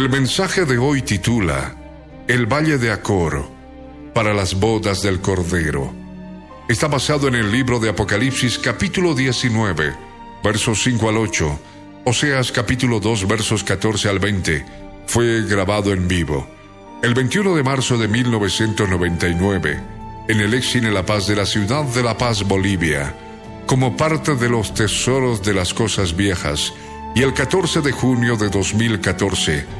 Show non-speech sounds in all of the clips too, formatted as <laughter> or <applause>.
El mensaje de hoy titula El Valle de Acor para las bodas del Cordero. Está basado en el libro de Apocalipsis capítulo 19, versos 5 al 8, Oseas capítulo 2, versos 14 al 20. Fue grabado en vivo. El 21 de marzo de 1999, en el Exine La Paz de la ciudad de La Paz, Bolivia, como parte de los tesoros de las cosas viejas, y el 14 de junio de 2014,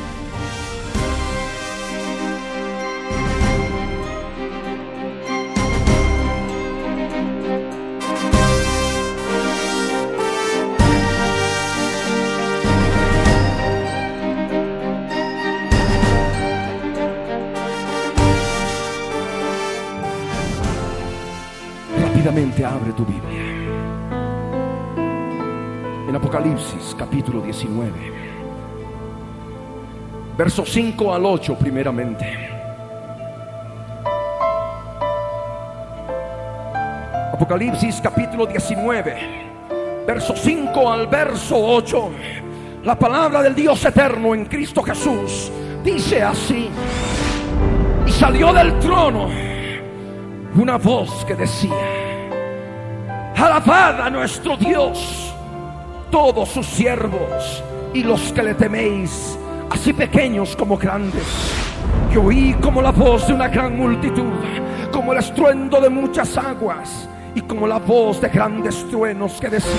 Apocalipsis capítulo 19. Versos 5 al 8 primeramente. Apocalipsis capítulo 19. Verso 5 al verso 8. La palabra del Dios eterno en Cristo Jesús dice así. Y salió del trono una voz que decía, alabad a nuestro Dios, todos sus siervos y los que le teméis, así pequeños como grandes. Y oí como la voz de una gran multitud, como el estruendo de muchas aguas y como la voz de grandes truenos que decía,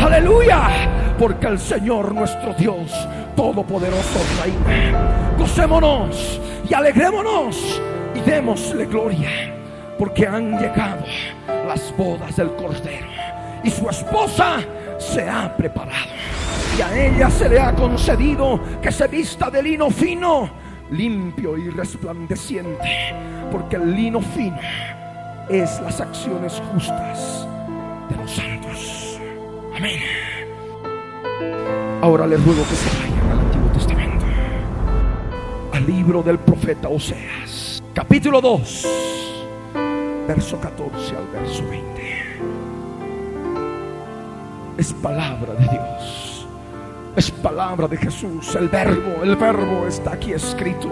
aleluya, porque el Señor nuestro Dios Todopoderoso reina. Gocémonos y alegrémonos y démosle gloria porque han llegado las bodas del Cordero y su esposa se ha preparado. Y a ella se le ha concedido que se vista de lino fino, limpio y resplandeciente, porque el lino fino es las acciones justas de los santos. Amén. Ahora les ruego que se vayan al Antiguo Testamento, al libro del profeta Oseas, capítulo 2 verso 14 al verso 20. Es palabra de Dios. Es palabra de Jesús. El verbo, el verbo está aquí escrito.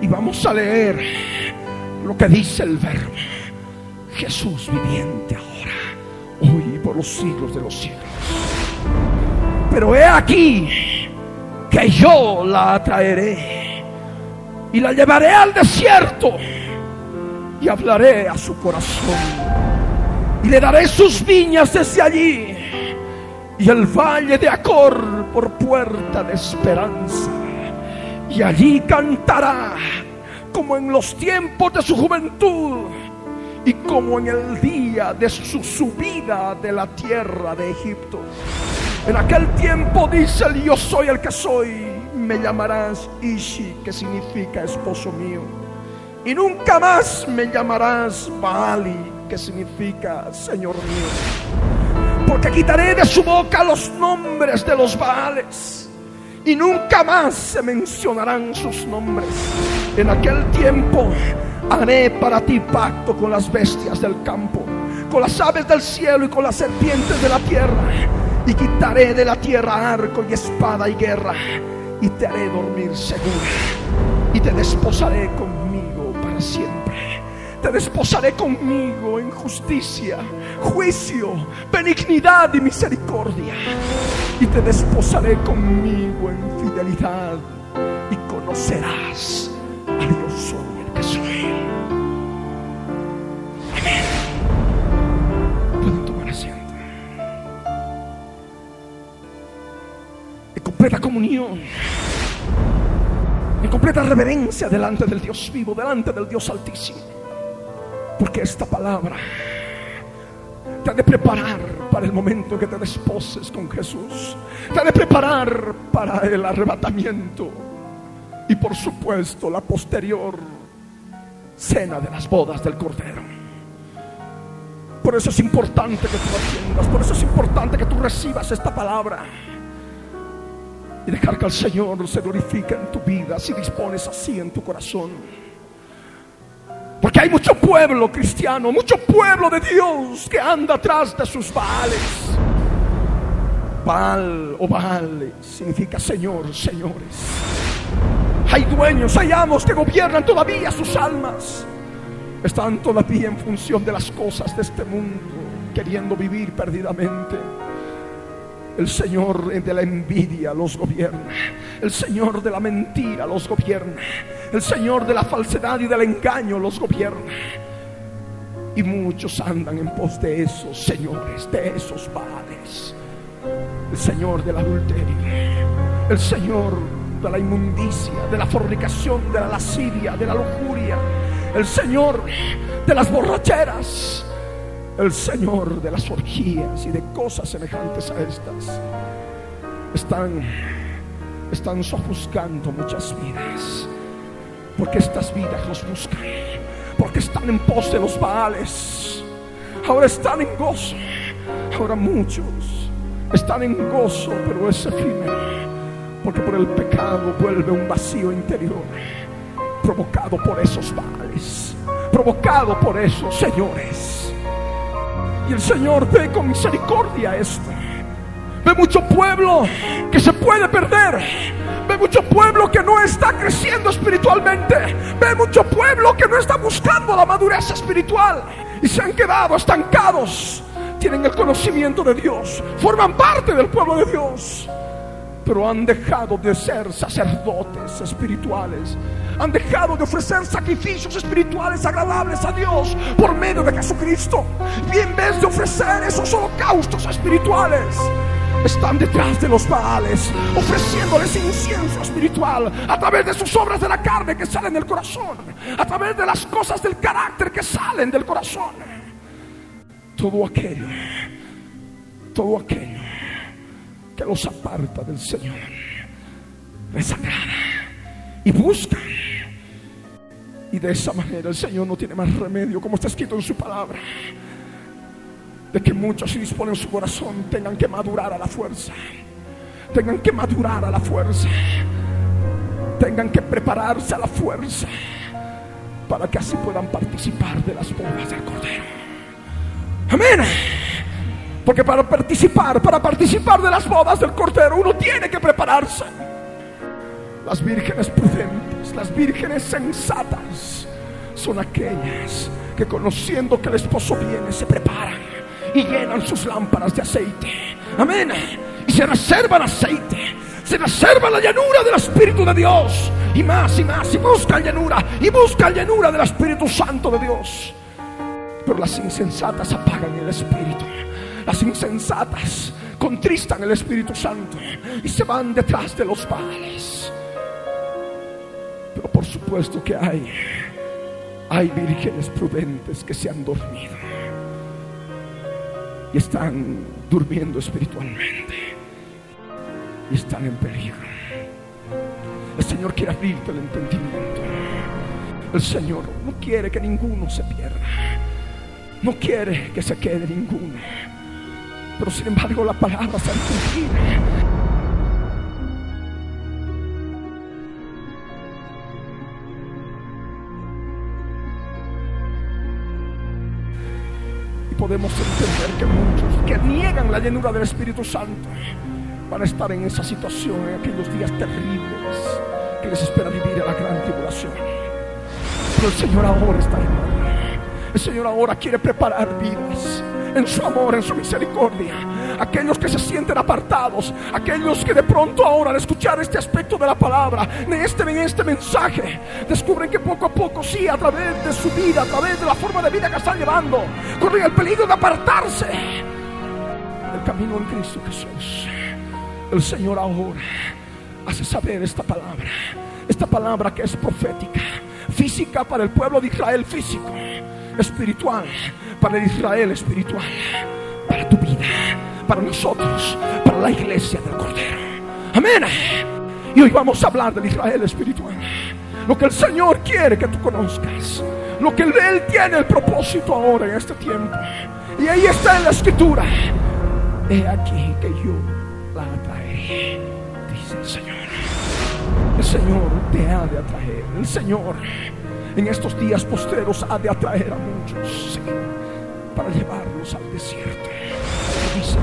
Y vamos a leer lo que dice el verbo. Jesús viviente ahora, hoy y por los siglos de los siglos. Pero he aquí que yo la atraeré y la llevaré al desierto y hablaré a su corazón y le daré sus viñas desde allí y el valle de Acor por puerta de esperanza y allí cantará como en los tiempos de su juventud y como en el día de su subida de la tierra de Egipto. En aquel tiempo dice el yo soy el que soy, me llamarás Ishi, que significa esposo mío y nunca más me llamarás Baali, que significa Señor mío. Porque quitaré de su boca los nombres de los Baales y nunca más se mencionarán sus nombres. En aquel tiempo haré para ti pacto con las bestias del campo, con las aves del cielo y con las serpientes de la tierra. Y quitaré de la tierra arco y espada y guerra y te haré dormir segura y te desposaré con siempre. Te desposaré conmigo en justicia, juicio, benignidad y misericordia. Y te desposaré conmigo en fidelidad. Y conocerás a Dios soy el que soy. Amén. Tomar asiento. He completa comunión, en completa reverencia delante del Dios vivo, delante del Dios altísimo. Porque esta palabra te ha de preparar para el momento que te desposes con Jesús. Te ha de preparar para el arrebatamiento. Y por supuesto la posterior cena de las bodas del Cordero. Por eso es importante que tú atiendas, por eso es importante que tú recibas esta palabra y dejar que el Señor se glorifique en tu vida si dispones así en tu corazón. Porque hay mucho pueblo cristiano, mucho pueblo de Dios que anda atrás de sus baales. Baal o Baal significa Señor, señores. Hay dueños, hay amos que gobiernan todavía sus almas. Están todavía en función de las cosas de este mundo, queriendo vivir perdidamente. El Señor de la envidia los gobierna. El Señor de la mentira los gobierna. El Señor de la falsedad y del engaño los gobierna. Y muchos andan en pos de esos señores, de esos padres. El Señor del adulterio. El Señor de la inmundicia, de la fornicación, de la lascivia, de la lujuria. El Señor de las borracheras el Señor de las orgías y de cosas semejantes a estas están, están muchas vidas. Porque estas vidas los buscan. Porque están en pos de los baales. Ahora están en gozo. Ahora muchos están en gozo, pero es efímero. Porque por el pecado vuelve un vacío interior. Provocado por esos baales. Provocado por esos señores el Señor ve con misericordia esto. Ve mucho pueblo que se puede perder. Ve mucho pueblo que no está creciendo espiritualmente. Ve mucho pueblo que no está buscando la madurez espiritual. Y se han quedado estancados. Tienen el conocimiento de Dios. Forman parte del pueblo de Dios. Pero han dejado de ser sacerdotes espirituales han dejado de ofrecer sacrificios espirituales agradables a Dios por medio de Jesucristo. Y en vez de ofrecer esos holocaustos espirituales, están detrás de los baales, ofreciéndoles incienso espiritual a través de sus obras de la carne que salen del corazón, a través de las cosas del carácter que salen del corazón. Todo aquello, todo aquello que los aparta del Señor, desagrada y buscan. Y de esa manera el Señor no tiene más remedio, como está escrito en su palabra, de que muchos si disponen su corazón tengan que madurar a la fuerza, tengan que madurar a la fuerza, tengan que prepararse a la fuerza, para que así puedan participar de las bodas del Cordero. Amén. Porque para participar, para participar de las bodas del Cordero, uno tiene que prepararse. Las vírgenes prudentes, las vírgenes sensatas, son aquellas que conociendo que el esposo viene, se preparan y llenan sus lámparas de aceite. Amén. Y se reservan aceite. Se reserva la llanura del Espíritu de Dios. Y más y más. Y buscan llanura. Y buscan llanura del Espíritu Santo de Dios. Pero las insensatas apagan el Espíritu. Las insensatas contristan el Espíritu Santo. Y se van detrás de los padres. Pero por supuesto que hay, hay vírgenes prudentes que se han dormido y están durmiendo espiritualmente y están en peligro. El Señor quiere abrirte el entendimiento. El Señor no quiere que ninguno se pierda. No quiere que se quede ninguno. Pero sin embargo la palabra se ha podemos entender que muchos que niegan la llenura del Espíritu Santo van a estar en esa situación en aquellos días terribles que les espera vivir en la gran tribulación. Pero el Señor ahora está en El Señor ahora quiere preparar vidas en su amor, en su misericordia. Aquellos que se sienten apartados, aquellos que de pronto ahora al escuchar este aspecto de la palabra, en este, en este mensaje, descubren que poco a poco, sí, a través de su vida, a través de la forma de vida que están llevando, corren el peligro de apartarse del camino en Cristo Jesús. el Señor ahora hace saber esta palabra. Esta palabra que es profética, física para el pueblo de Israel físico, espiritual para el Israel espiritual, para tu vida, para nosotros, para la iglesia del Cordero. Amén. Y hoy vamos a hablar del Israel espiritual. Lo que el Señor quiere que tú conozcas. Lo que Él tiene el propósito ahora en este tiempo. Y ahí está en la escritura. He aquí que yo la atraeré, dice el Señor. El Señor te ha de atraer. El Señor en estos días posteros ha de atraer a muchos para llevarlos al desierto. Dice.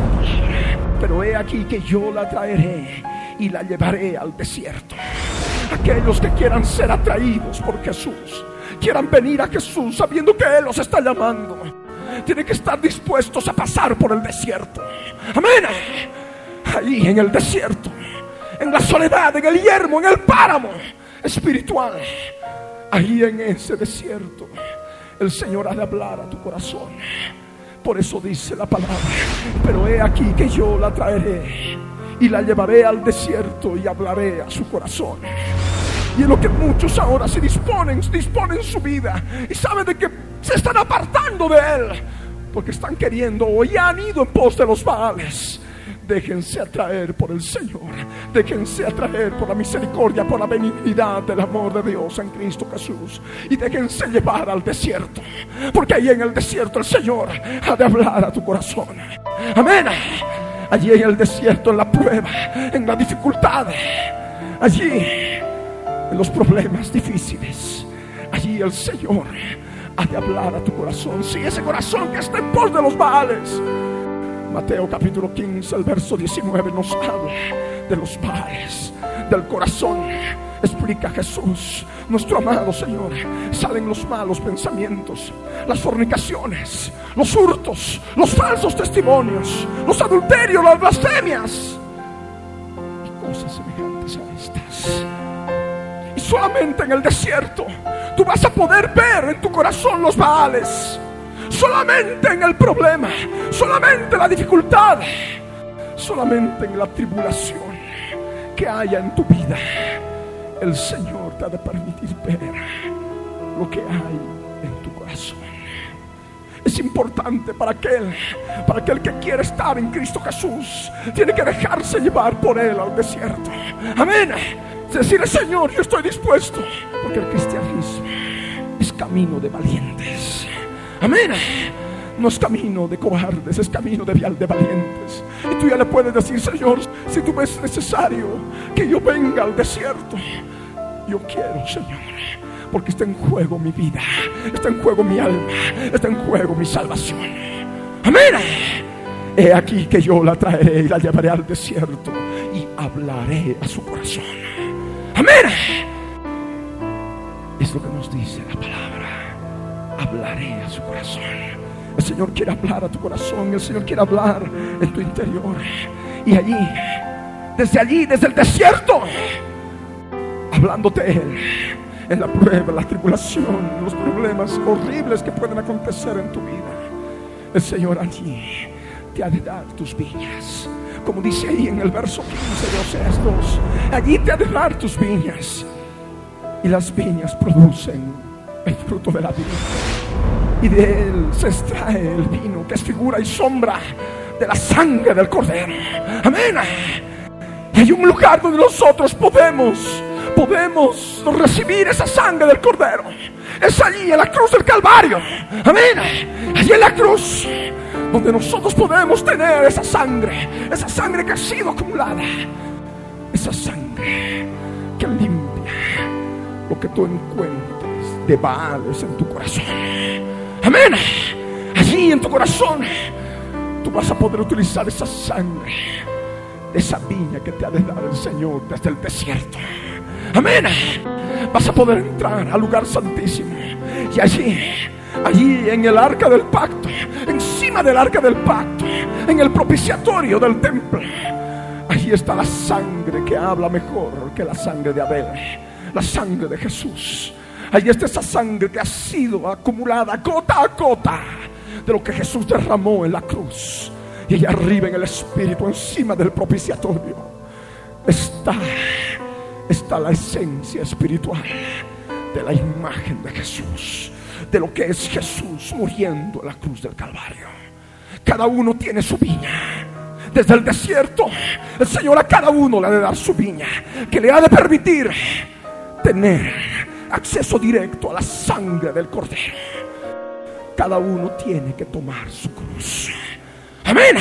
Pero he aquí que yo la traeré y la llevaré al desierto. Aquellos que quieran ser atraídos por Jesús, quieran venir a Jesús sabiendo que Él los está llamando, tienen que estar dispuestos a pasar por el desierto. Amén. Ahí en el desierto, en la soledad, en el yermo, en el páramo espiritual, ahí en ese desierto, el Señor ha de hablar a tu corazón. Por eso dice la palabra, pero he aquí que yo la traeré y la llevaré al desierto y hablaré a su corazón. Y es lo que muchos ahora se disponen, disponen su vida y saben de que se están apartando de Él porque están queriendo o ya han ido en pos de los Baales. Déjense atraer por el Señor. Déjense atraer por la misericordia, por la benignidad del amor de Dios en Cristo Jesús. Y déjense llevar al desierto. Porque ahí en el desierto el Señor ha de hablar a tu corazón. Amén. Allí en el desierto, en la prueba, en la dificultad. Allí, en los problemas difíciles. Allí el Señor ha de hablar a tu corazón. Si ese corazón que está en pos de los Baales. Mateo capítulo 15, el verso 19 nos habla de los baales, del corazón. Explica Jesús, nuestro amado Señor. Salen los malos pensamientos, las fornicaciones, los hurtos, los falsos testimonios, los adulterios, las blasfemias y cosas semejantes a estas. Y solamente en el desierto tú vas a poder ver en tu corazón los baales solamente en el problema, solamente en la dificultad, solamente en la tribulación que haya en tu vida, el Señor te ha de permitir ver lo que hay en tu corazón. Es importante para aquel, para aquel que quiere estar en Cristo Jesús, tiene que dejarse llevar por Él al desierto. Amén. Decirle, Señor, yo estoy dispuesto, porque el cristianismo es camino de valientes. Amén. No es camino de cobardes, es camino de, de valientes. Y tú ya le puedes decir, Señor, si tú ves necesario que yo venga al desierto, yo quiero, Señor. Porque está en juego mi vida, está en juego mi alma, está en juego mi salvación. Amén. He aquí que yo la traeré y la llevaré al desierto y hablaré a su corazón. Amén. Es lo que nos dice la palabra. Hablaré a su corazón. El Señor quiere hablar a tu corazón. El Señor quiere hablar en tu interior. Y allí, desde allí, desde el desierto, hablándote Él, en la prueba, la tribulación, los problemas horribles que pueden acontecer en tu vida. El Señor allí te ha de dar tus viñas. Como dice ahí en el verso 15 de Oseas 2, allí te ha de dar tus viñas. Y las viñas producen el fruto de la vida. Y de él se extrae el vino, que es figura y sombra de la sangre del cordero. Amén. Y hay un lugar donde nosotros podemos, podemos recibir esa sangre del cordero. Es allí en la cruz del Calvario. Amén. Allí en la cruz donde nosotros podemos tener esa sangre, esa sangre que ha sido acumulada, esa sangre que limpia lo que tú encuentres de baales en tu corazón. Amén. Allí en tu corazón tú vas a poder utilizar esa sangre de esa viña que te ha de dar el Señor desde el desierto. Amén. Vas a poder entrar al lugar santísimo y allí allí en el arca del pacto, encima del arca del pacto, en el propiciatorio del templo. Allí está la sangre que habla mejor que la sangre de Abel, la sangre de Jesús. Allí está esa sangre que ha sido acumulada gota a gota de lo que Jesús derramó en la cruz. Y allá arriba en el Espíritu, encima del propiciatorio, está, está la esencia espiritual de la imagen de Jesús, de lo que es Jesús muriendo en la cruz del Calvario. Cada uno tiene su viña. Desde el desierto, el Señor a cada uno le ha de dar su viña, que le ha de permitir tener acceso directo a la sangre del Cordero. Cada uno tiene que tomar su cruz. Amén.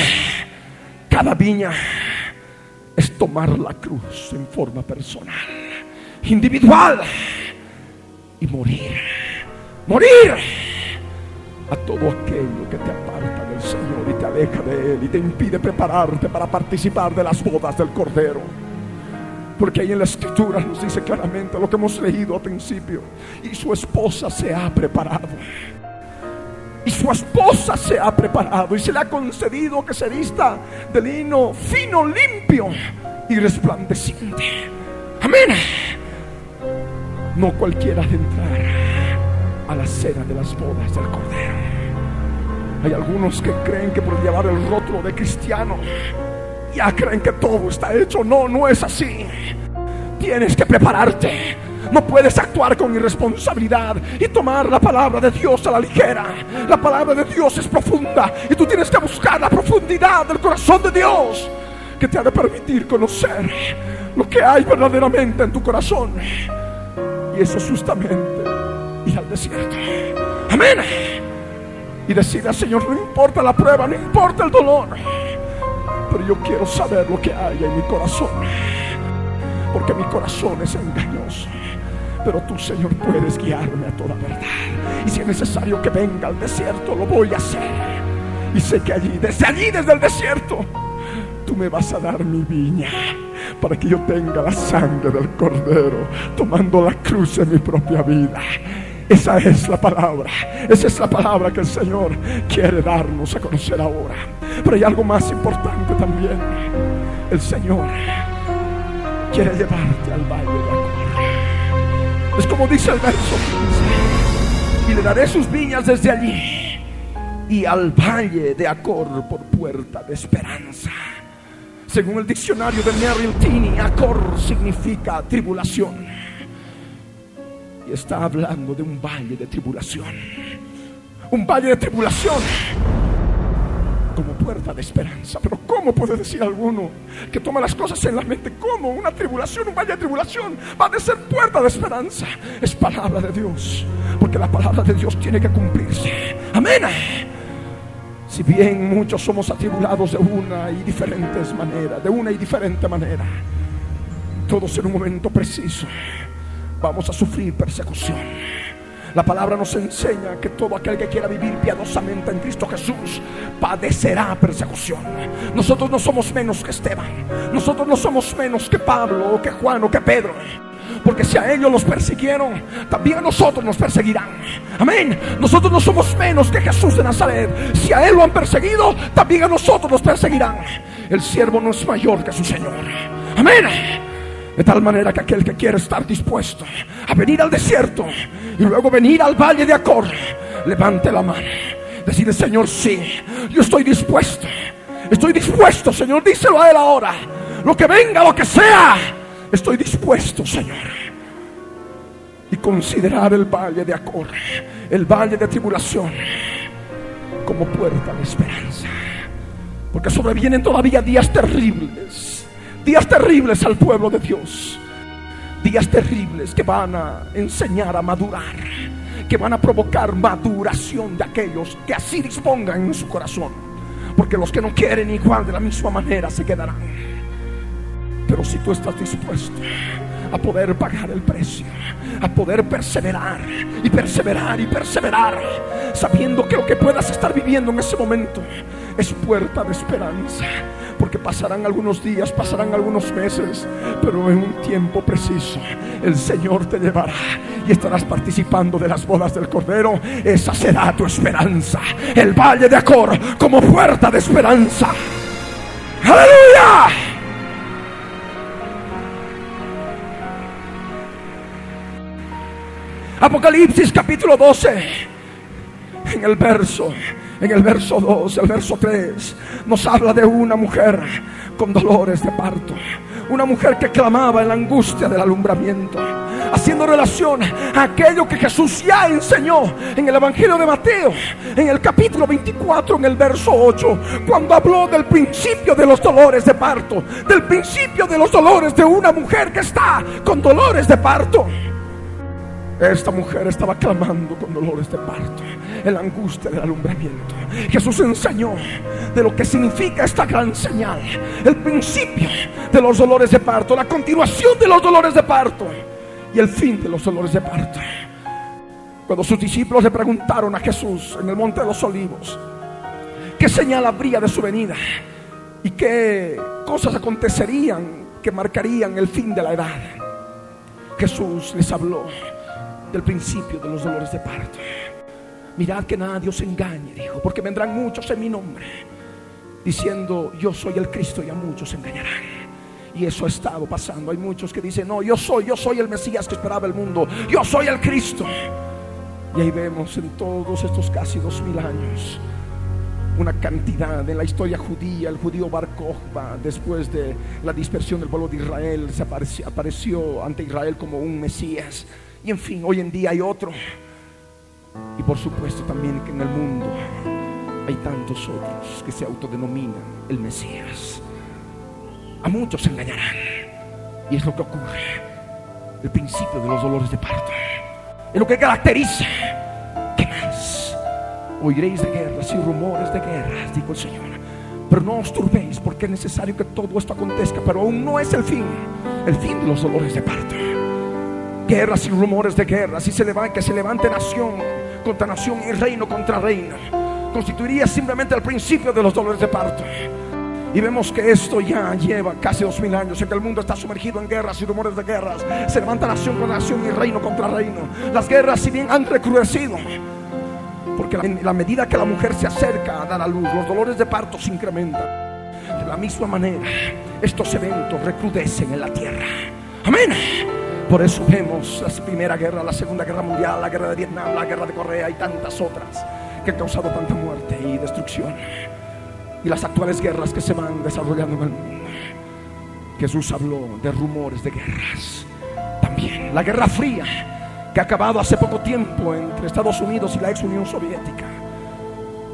Cada viña es tomar la cruz en forma personal, individual y morir. Morir a todo aquello que te aparta del Señor y te aleja de Él y te impide prepararte para participar de las bodas del Cordero. Porque ahí en la escritura nos dice claramente lo que hemos leído al principio. Y su esposa se ha preparado. Y su esposa se ha preparado y se le ha concedido que se vista de lino fino, limpio y resplandeciente. Amén. No cualquiera de entrar a la cena de las bodas del Cordero. Hay algunos que creen que por llevar el rótulo de cristiano ya creen que todo está hecho. No, no es así. Tienes que prepararte. No puedes actuar con irresponsabilidad y tomar la palabra de Dios a la ligera. La palabra de Dios es profunda y tú tienes que buscar la profundidad del corazón de Dios que te ha de permitir conocer lo que hay verdaderamente en tu corazón. Y eso es justamente ir al desierto. Amén. Y decirle al Señor, no importa la prueba, no importa el dolor, pero yo quiero saber lo que hay en mi corazón. Porque mi corazón es engañoso. Pero tú, Señor, puedes guiarme a toda verdad. Y si es necesario que venga al desierto, lo voy a hacer. Y sé que allí, desde allí, desde el desierto, tú me vas a dar mi viña para que yo tenga la sangre del cordero, tomando la cruz en mi propia vida. Esa es la palabra, esa es la palabra que el Señor quiere darnos a conocer ahora. Pero hay algo más importante también. El Señor quiere llevarte al valle de Acor. Es como dice el verso 15. Y le daré sus viñas desde allí y al valle de Acor por puerta de esperanza. Según el diccionario de Merrill Tini, Acor significa tribulación. Está hablando de un valle de tribulación. Un valle de tribulación como puerta de esperanza. Pero ¿cómo puede decir alguno que toma las cosas en la mente? ¿Cómo una tribulación, un valle de tribulación va a ser puerta de esperanza? Es palabra de Dios, porque la palabra de Dios tiene que cumplirse. Amén. Si bien muchos somos atribulados de una y diferentes maneras, de una y diferente manera, todos en un momento preciso vamos a sufrir persecución. La palabra nos enseña que todo aquel que quiera vivir piadosamente en Cristo Jesús padecerá persecución. Nosotros no somos menos que Esteban. Nosotros no somos menos que Pablo o que Juan o que Pedro. Porque si a ellos los persiguieron, también a nosotros nos perseguirán. Amén. Nosotros no somos menos que Jesús de Nazaret. Si a él lo han perseguido, también a nosotros nos perseguirán. El siervo no es mayor que su Señor. Amén. De tal manera que aquel que quiere estar dispuesto a venir al desierto y luego venir al valle de Acor, levante la mano. Decirle, Señor, sí, yo estoy dispuesto. Estoy dispuesto, Señor, díselo a Él ahora. Lo que venga, lo que sea, estoy dispuesto, Señor. Y considerar el valle de Acor, el valle de tribulación, como puerta de esperanza. Porque sobrevienen todavía días terribles días terribles al pueblo de Dios. Días terribles que van a enseñar a madurar, que van a provocar maduración de aquellos que así dispongan en su corazón. Porque los que no quieren igual de la misma manera se quedarán. Pero si tú estás dispuesto a poder pagar el precio, a poder perseverar y perseverar y perseverar, sabiendo que lo que puedas estar viviendo en ese momento es puerta de esperanza porque pasarán algunos días, pasarán algunos meses, pero en un tiempo preciso el Señor te llevará y estarás participando de las bodas del Cordero. Esa será tu esperanza. El valle de Acor como puerta de esperanza. Aleluya. Apocalipsis capítulo 12, en el verso en el verso 2, el verso 3, nos habla de una mujer con dolores de parto. Una mujer que clamaba en la angustia del alumbramiento haciendo relación a aquello que Jesús ya enseñó en el Evangelio de Mateo, en el capítulo 24, en el verso 8, cuando habló del principio de los dolores de parto, del principio de los dolores de una mujer que está con dolores de parto. Esta mujer estaba clamando con dolores de parto, en la angustia del alumbramiento. Jesús enseñó de lo que significa esta gran señal, el principio de los dolores de parto, la continuación de los dolores de parto y el fin de los dolores de parto. Cuando sus discípulos le preguntaron a Jesús en el monte de los olivos, ¿qué señal habría de su venida? ¿Y qué cosas acontecerían que marcarían el fin de la edad? Jesús les habló del principio de los dolores de parto. Mirad que nadie os engañe, dijo, porque vendrán muchos en mi nombre, diciendo, yo soy el Cristo y a muchos engañarán. Y eso ha estado pasando. Hay muchos que dicen, no, yo soy, yo soy el Mesías que esperaba el mundo. Yo soy el Cristo. Y ahí vemos en todos estos casi dos mil años una cantidad en la historia judía. El judío Bar después de la dispersión del pueblo de Israel, se apareció, apareció ante Israel como un Mesías. Y en fin, hoy en día hay otro. Y por supuesto también que en el mundo hay tantos otros que se autodenominan el Mesías. A muchos se engañarán. Y es lo que ocurre. El principio de los dolores de parto. Es lo que caracteriza. ¿Qué más? Oiréis de guerras y rumores de guerras, dijo el Señor. Pero no os turbéis porque es necesario que todo esto acontezca. Pero aún no es el fin. El fin de los dolores de parto guerras y rumores de guerras y se levante, que se levante nación contra nación y reino contra reino. Constituiría simplemente el principio de los dolores de parto. Y vemos que esto ya lleva casi dos mil años en que el mundo está sumergido en guerras y rumores de guerras. Se levanta nación contra nación y reino contra reino. Las guerras, si bien han recrudecido, porque en la medida que la mujer se acerca a dar a luz, los dolores de parto se incrementan. De la misma manera, estos eventos recrudecen en la tierra. Amén. Por eso vemos la Primera Guerra, la Segunda Guerra Mundial, la Guerra de Vietnam, la Guerra de Corea y tantas otras que han causado tanta muerte y destrucción. Y las actuales guerras que se van desarrollando en el mundo. Jesús habló de rumores de guerras. También la Guerra Fría, que ha acabado hace poco tiempo entre Estados Unidos y la ex Unión Soviética.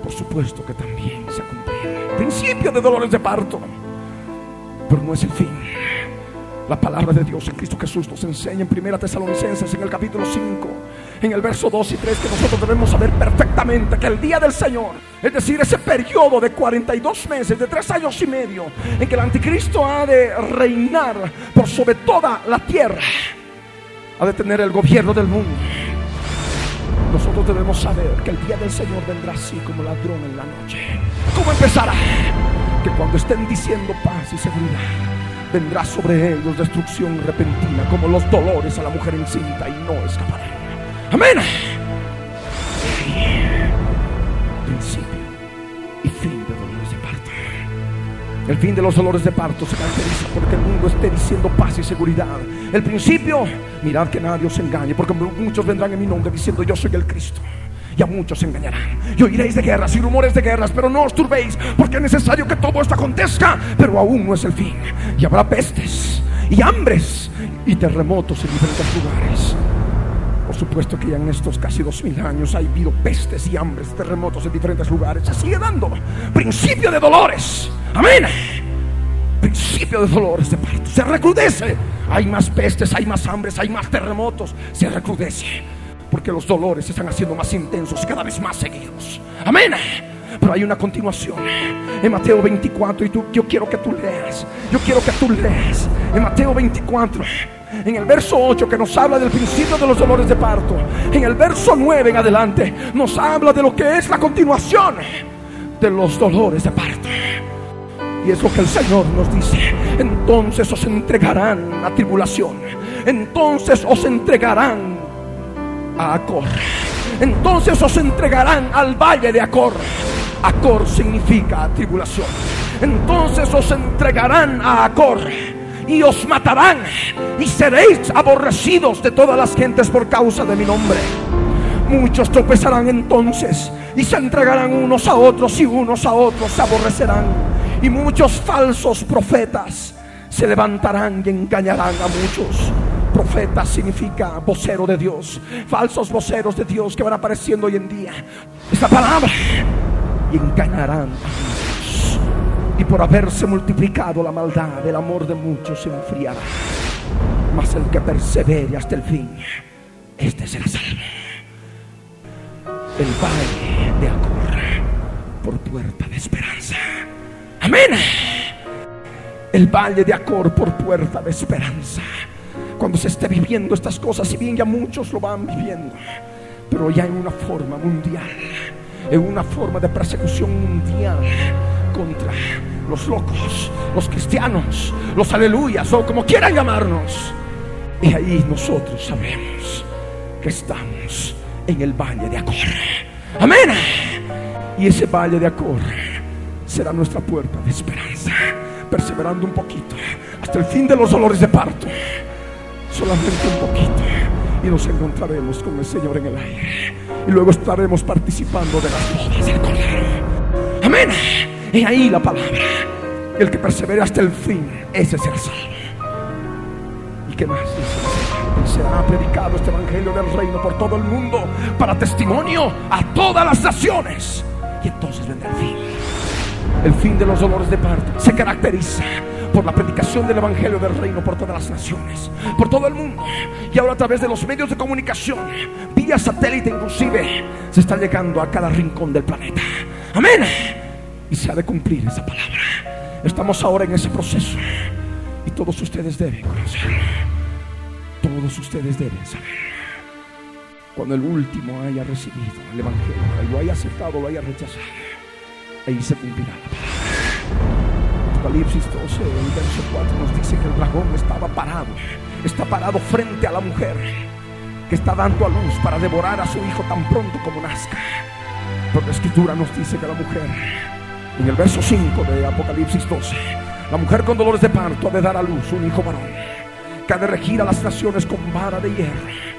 Por supuesto que también se ha cumplido. Principio de dolores de parto. Pero no es el fin. La palabra de Dios en Cristo Jesús nos enseña en Primera Tesalonicenses en el capítulo 5, en el verso 2 y 3, que nosotros debemos saber perfectamente que el día del Señor, es decir, ese periodo de 42 meses, de 3 años y medio, en que el anticristo ha de reinar por sobre toda la tierra, ha de tener el gobierno del mundo. Nosotros debemos saber que el día del Señor vendrá así como ladrón en la noche. ¿Cómo empezará? Que cuando estén diciendo paz y seguridad, vendrá sobre ellos destrucción repentina, como los dolores a la mujer encinta, y no escaparán. Amén. Principio y fin de dolores de parto. El fin de los dolores de parto se caracteriza porque el mundo esté diciendo paz y seguridad. El principio, mirad que nadie os engañe, porque muchos vendrán en mi nombre diciendo yo soy el Cristo y a muchos se engañarán. Y oiréis de guerras y rumores de guerras, pero no os turbéis, porque es necesario que todo esto acontezca, pero aún no es el fin. Y habrá pestes y hambres y terremotos en diferentes lugares. Por supuesto que ya en estos casi dos mil años ha habido pestes y hambres, terremotos en diferentes lugares. Se sigue dando principio de dolores. Amén. Principio de dolores de parto. Se recrudece. Hay más pestes, hay más hambres, hay más terremotos. Se recrudece porque los dolores se están haciendo más intensos cada vez más seguidos. Amén. Pero hay una continuación en Mateo 24 y tú, yo quiero que tú leas. Yo quiero que tú leas en Mateo 24. En el verso 8 que nos habla del principio de los dolores de parto. En el verso 9 en adelante nos habla de lo que es la continuación de los dolores de parto. Y es lo que el Señor nos dice. Entonces os entregarán a tribulación. Entonces os entregarán a Acor. Entonces os entregarán al valle de Acor. Acor significa tribulación. Entonces os entregarán a Acor y os matarán y seréis aborrecidos de todas las gentes por causa de mi nombre. Muchos tropezarán entonces y se entregarán unos a otros y unos a otros se aborrecerán. Y muchos falsos profetas se levantarán y engañarán a muchos. Profeta significa vocero de Dios, falsos voceros de Dios que van apareciendo hoy en día. Esta palabra y engañarán. Y por haberse multiplicado la maldad, el amor de muchos se enfriará. Mas el que persevere hasta el fin, este será salvo. El valle de Acor por puerta de esperanza. Amén. El valle de Acor por puerta de esperanza. Cuando se esté viviendo estas cosas, si bien ya muchos lo van viviendo, pero ya en una forma mundial, en una forma de persecución mundial contra los locos, los cristianos, los aleluyas o como quieran llamarnos. Y ahí nosotros sabemos que estamos en el valle de Acor. Amén. Y ese valle de Acor será nuestra puerta de esperanza, perseverando un poquito hasta el fin de los dolores de parto. Solamente un poquito y nos encontraremos con el Señor en el aire. Y luego estaremos participando de las bodas del Cordero. Amén. Y ahí la palabra. El que persevere hasta el fin, ese será salvo. ¿Y qué más? Será predicado este evangelio del reino por todo el mundo para testimonio a todas las naciones. Y entonces vendrá el fin. El fin de los dolores de parto se caracteriza por la predicación del Evangelio del Reino por todas las naciones, por todo el mundo. Y ahora a través de los medios de comunicación, vía satélite inclusive, se está llegando a cada rincón del planeta. Amén. Y se ha de cumplir esa palabra. Estamos ahora en ese proceso. Y todos ustedes deben conocerlo. Todos ustedes deben saberlo. Cuando el último haya recibido el Evangelio, lo haya aceptado, lo haya rechazado, ahí se cumplirá. Apocalipsis 12, el verso 4 nos dice que el dragón estaba parado, está parado frente a la mujer que está dando a luz para devorar a su hijo tan pronto como nazca. Pero la escritura nos dice que la mujer, en el verso 5 de Apocalipsis 12, la mujer con dolores de parto ha de dar a luz un hijo varón, que ha de regir a las naciones con vara de hierro.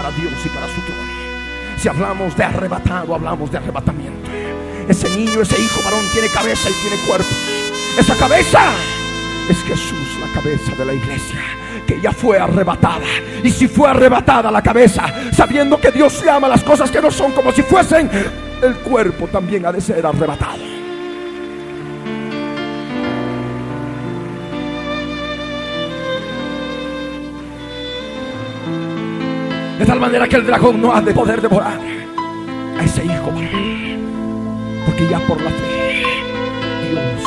Para Dios y para su trono. Si hablamos de arrebatado, hablamos de arrebatamiento. Ese niño, ese hijo varón tiene cabeza y tiene cuerpo. Esa cabeza es Jesús, la cabeza de la iglesia, que ya fue arrebatada. Y si fue arrebatada la cabeza, sabiendo que Dios llama las cosas que no son como si fuesen, el cuerpo también ha de ser arrebatado. De tal manera que el dragón no ha de poder devorar a ese hijo Porque ya por la fe Dios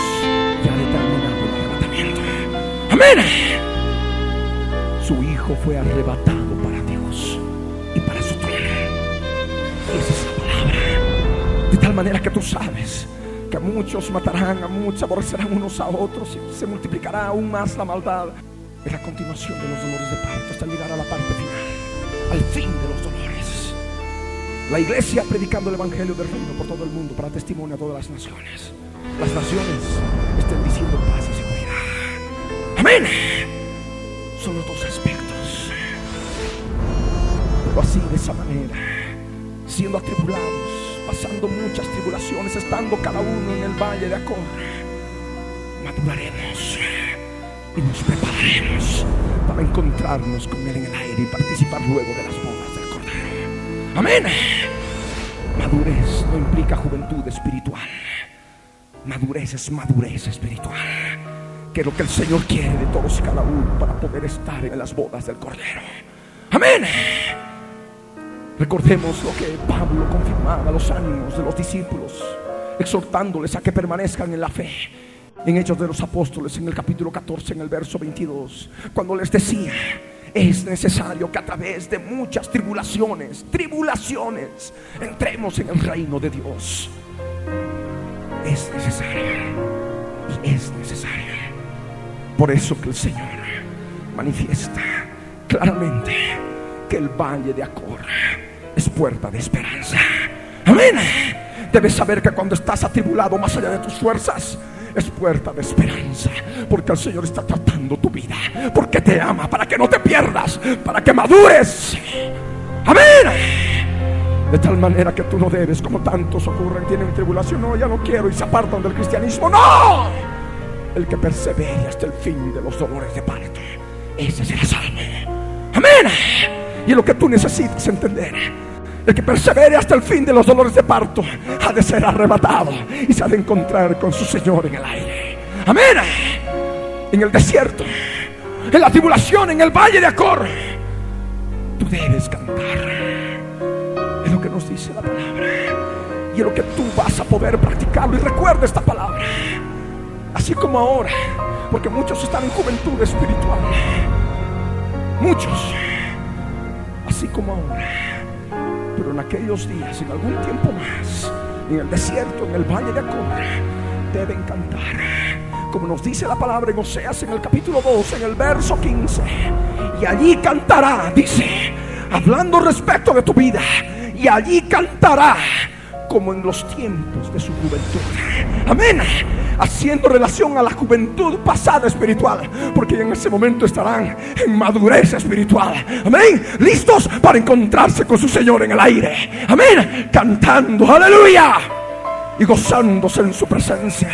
ya ha determinado el arrebatamiento. Amén. Su hijo fue arrebatado para Dios y para su trono. Esa es la palabra. De tal manera que tú sabes que a muchos matarán, a muchos aborrecerán unos a otros y se multiplicará aún más la maldad. Es la continuación de los dolores de parto hasta llegar a la parte final al fin de los dolores. La iglesia predicando el Evangelio del Reino por todo el mundo para testimonio a todas las naciones. Las naciones estén diciendo paz y seguridad. Amén. Son los dos aspectos. Pero así, de esa manera, siendo atribulados, pasando muchas tribulaciones, estando cada uno en el valle de Acor, maduraremos y nos prepararemos para encontrarnos con Él en el aire y participar luego de las bodas del Cordero. Amén. Madurez no implica juventud espiritual. Madurez es madurez espiritual. Que es lo que el Señor quiere de todos y cada uno para poder estar en las bodas del Cordero. Amén. Recordemos lo que Pablo confirmaba los ánimos de los discípulos, exhortándoles a que permanezcan en la fe en Hechos de los Apóstoles, en el capítulo 14, en el verso 22, cuando les decía, es necesario que a través de muchas tribulaciones, tribulaciones, entremos en el reino de Dios. es necesario. Y es necesario. Por eso que el Señor manifiesta claramente que el valle de Acor es puerta de esperanza. Amén. Debes saber que cuando estás atribulado más allá de tus fuerzas, es puerta de esperanza. Porque el Señor está tratando tu vida. Porque te ama, para que no te pierdas, para que madures. Amén. De tal manera que tú no debes, como tantos ocurren, tienen tribulación. No, ya no quiero y se apartan del cristianismo. No. El que persevere hasta el fin de los dolores de parto, ese será salvo. Amén. Y lo que tú necesitas entender. El que persevere hasta el fin de los dolores de parto ha de ser arrebatado y se ha de encontrar con su Señor en el aire. Amén. En el desierto, en la tribulación, en el valle de Acor, tú debes cantar que nos dice la palabra. Y es lo que tú vas a poder practicarlo. Y recuerda esta palabra. Así como ahora. Porque muchos están en juventud espiritual. Muchos. Así como ahora. Pero en aquellos días, en algún tiempo más, en el desierto, en el valle de Acor, deben cantar. Como nos dice la palabra en Oseas en el capítulo 2, en el verso 15. Y allí cantará, dice, hablando respecto de tu vida y allí cantará como en los tiempos de su juventud. Amén. Haciendo relación a la juventud pasada espiritual, porque en ese momento estarán en madurez espiritual. Amén. Listos para encontrarse con su Señor en el aire. Amén. Cantando, aleluya. Y gozándose en su presencia.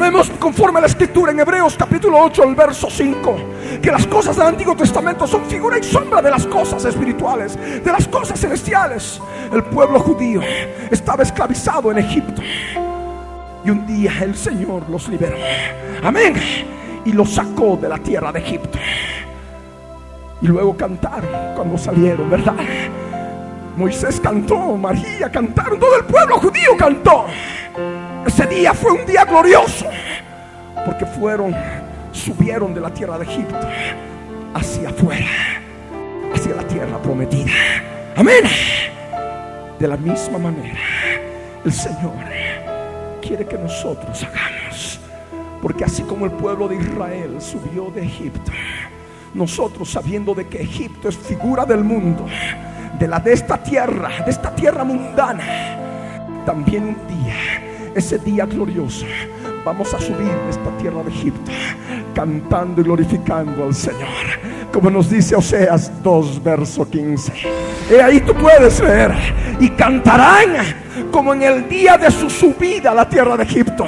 Sabemos conforme a la escritura en Hebreos capítulo 8, el verso 5, que las cosas del Antiguo Testamento son figura y sombra de las cosas espirituales, de las cosas celestiales. El pueblo judío estaba esclavizado en Egipto. Y un día el Señor los liberó. Amén. Y los sacó de la tierra de Egipto. Y luego cantaron cuando salieron, ¿verdad? Moisés cantó, María cantaron, todo el pueblo judío cantó. Ese día fue un día glorioso. Porque fueron, subieron de la tierra de Egipto hacia afuera, hacia la tierra prometida. Amén. De la misma manera, el Señor quiere que nosotros hagamos. Porque así como el pueblo de Israel subió de Egipto, nosotros sabiendo de que Egipto es figura del mundo, de la de esta tierra, de esta tierra mundana, también un día ese día glorioso, vamos a subir esta tierra de Egipto cantando y glorificando al Señor. Como nos dice Oseas 2, verso 15. Y ahí tú puedes ver. Y cantarán como en el día de su subida a la tierra de Egipto.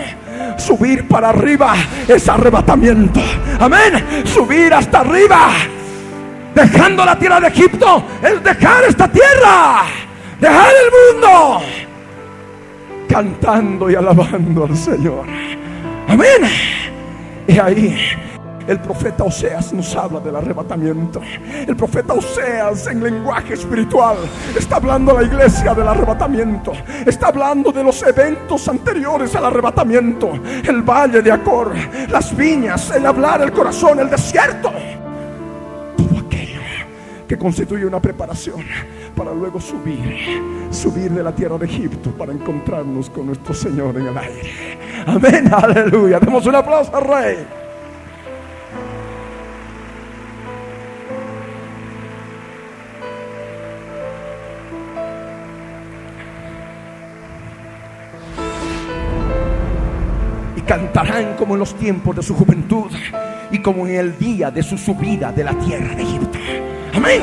Subir para arriba es arrebatamiento. Amén. Subir hasta arriba. Dejando la tierra de Egipto es dejar esta tierra. Dejar el mundo cantando y alabando al Señor. Amén. Y ahí el profeta Oseas nos habla del arrebatamiento. El profeta Oseas en lenguaje espiritual está hablando a la iglesia del arrebatamiento. Está hablando de los eventos anteriores al arrebatamiento. El valle de Acor, las viñas, el hablar, el corazón, el desierto. Que constituye una preparación para luego subir, subir de la tierra de Egipto para encontrarnos con nuestro Señor en el aire. Amén, aleluya. Demos un aplauso al Rey. Y cantarán como en los tiempos de su juventud y como en el día de su subida de la tierra de Egipto. Amén.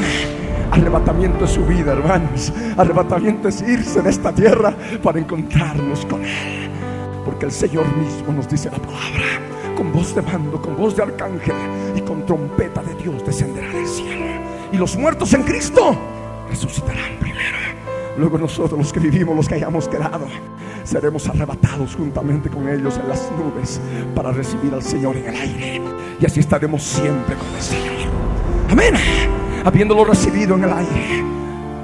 Arrebatamiento es su vida, hermanos. Arrebatamiento es irse de esta tierra para encontrarnos con Él. Porque el Señor mismo nos dice la palabra. Con voz de mando, con voz de arcángel y con trompeta de Dios descenderá del cielo. Y los muertos en Cristo resucitarán primero. Luego nosotros los que vivimos, los que hayamos quedado, seremos arrebatados juntamente con ellos en las nubes para recibir al Señor en el aire. Y así estaremos siempre con el Señor. Amén habiéndolo recibido en el aire,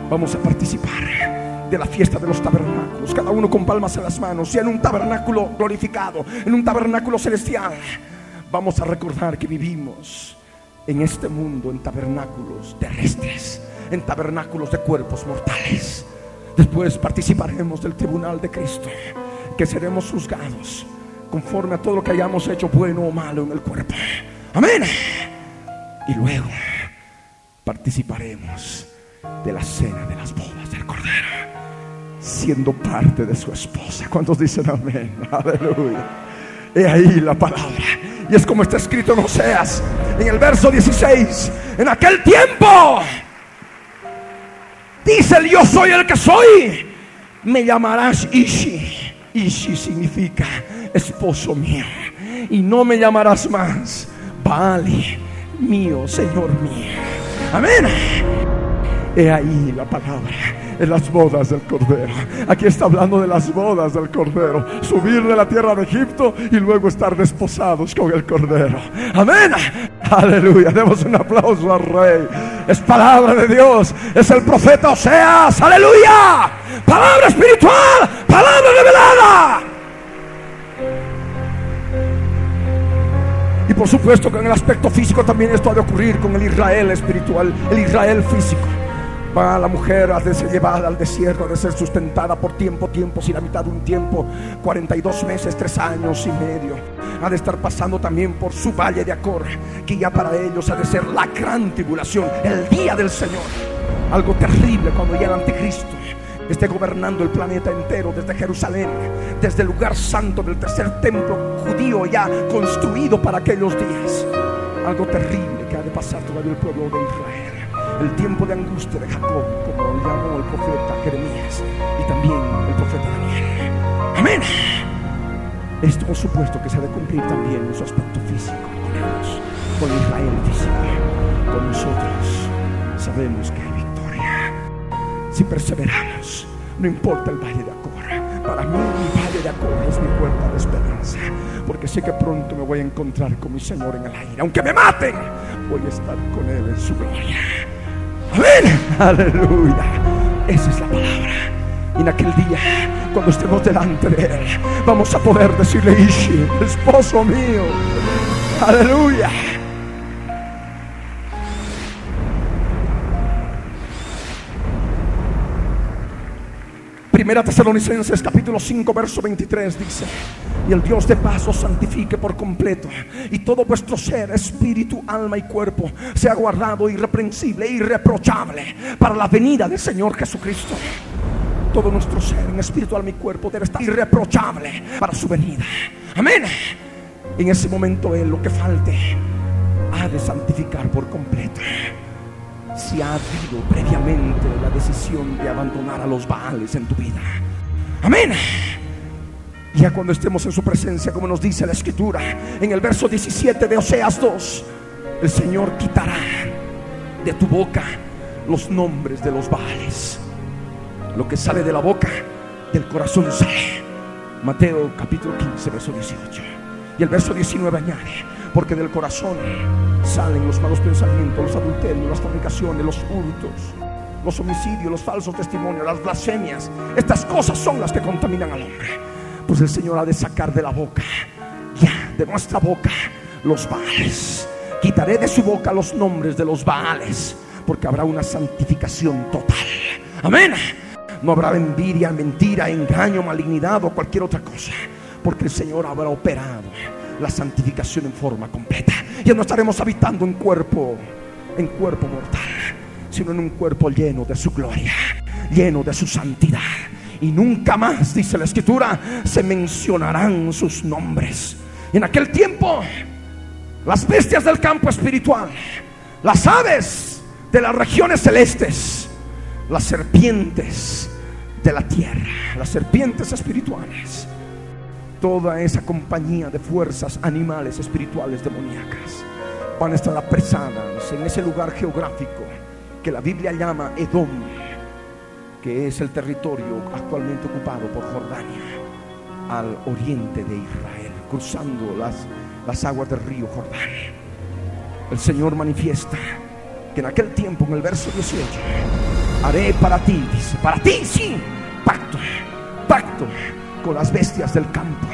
vamos a participar de la fiesta de los tabernáculos, cada uno con palmas en las manos y en un tabernáculo glorificado, en un tabernáculo celestial. Vamos a recordar que vivimos en este mundo en tabernáculos terrestres, en tabernáculos de cuerpos mortales. Después participaremos del tribunal de Cristo, que seremos juzgados conforme a todo lo que hayamos hecho bueno o malo en el cuerpo. Amén. Y luego participaremos de la cena de las bodas del Cordero, siendo parte de su esposa. ¿Cuántos dicen amén? <laughs> Aleluya. He ahí la palabra. Y es como está escrito en Oseas, en el verso 16. En aquel tiempo, dice el yo soy el que soy, me llamarás Ishi. Ishi significa esposo mío. Y no me llamarás más Vale, mío, Señor mío. Amén. He ahí la palabra en las bodas del Cordero. Aquí está hablando de las bodas del Cordero. Subir de la tierra de Egipto y luego estar desposados con el Cordero. Amén. Aleluya. Demos un aplauso al Rey. Es palabra de Dios. Es el profeta Oseas. Aleluya. Palabra espiritual. Palabra revelada. Y por supuesto que en el aspecto físico también esto ha de ocurrir con el Israel espiritual, el Israel físico. Va la mujer a de ser llevada al desierto, a de ser sustentada por tiempo, tiempos y la mitad de un tiempo, 42 meses, 3 años y medio. Ha de estar pasando también por su valle de Acor, que ya para ellos ha de ser la gran tribulación, el día del Señor. Algo terrible cuando ya el anticristo esté gobernando el planeta entero desde Jerusalén, desde el lugar santo del tercer templo judío ya construido para aquellos días. Algo terrible que ha de pasar todavía el pueblo de Israel. El tiempo de angustia de Jacob, como lo llamó el profeta Jeremías y también el profeta Daniel. Amén. Esto por supuesto que se ha de cumplir también en su aspecto físico con ellos, con Israel físico, con nosotros. Sabemos que si perseveramos. No importa el valle de Acor. Para mí el valle de Acor es mi puerta de esperanza. Porque sé que pronto me voy a encontrar con mi Señor en el aire. Aunque me maten, voy a estar con Él en su gloria. Amén. Aleluya. Esa es la palabra. Y en aquel día, cuando estemos delante de Él, vamos a poder decirle, Ishi, esposo mío. Aleluya. Primera Tesalonicenses capítulo 5 verso 23 dice, y el Dios de paz os santifique por completo, y todo vuestro ser, espíritu, alma y cuerpo, sea guardado irreprensible e irreprochable para la venida del Señor Jesucristo. Todo nuestro ser, en espíritu, alma y cuerpo, debe estar irreprochable para su venida. Amén. En ese momento Él, lo que falte, ha de santificar por completo si ha habido previamente la decisión de abandonar a los Baales en tu vida. Amén. Ya cuando estemos en su presencia, como nos dice la escritura, en el verso 17 de Oseas 2, el Señor quitará de tu boca los nombres de los Baales. Lo que sale de la boca, del corazón sale. Mateo capítulo 15, verso 18. Y el verso 19 añade, porque del corazón salen los malos pensamientos, los adulterios, las fornicaciones, los hurtos, los homicidios, los falsos testimonios, las blasfemias. Estas cosas son las que contaminan al hombre. Pues el Señor ha de sacar de la boca, ya, de nuestra boca, los baales. Quitaré de su boca los nombres de los baales, porque habrá una santificación total. Amén. No habrá envidia, mentira, engaño, malignidad o cualquier otra cosa, porque el Señor habrá operado la santificación en forma completa. Ya no estaremos habitando en cuerpo, en cuerpo mortal, sino en un cuerpo lleno de su gloria, lleno de su santidad. Y nunca más, dice la escritura, se mencionarán sus nombres. En aquel tiempo, las bestias del campo espiritual, las aves de las regiones celestes, las serpientes de la tierra, las serpientes espirituales, toda esa compañía de fuerzas animales espirituales demoníacas van a estar apresadas en ese lugar geográfico que la Biblia llama Edom, que es el territorio actualmente ocupado por Jordania, al oriente de Israel, cruzando las, las aguas del río Jordán. El Señor manifiesta que en aquel tiempo, en el verso 18, haré para ti, dice, para ti sí, pacto, pacto con las bestias del campo,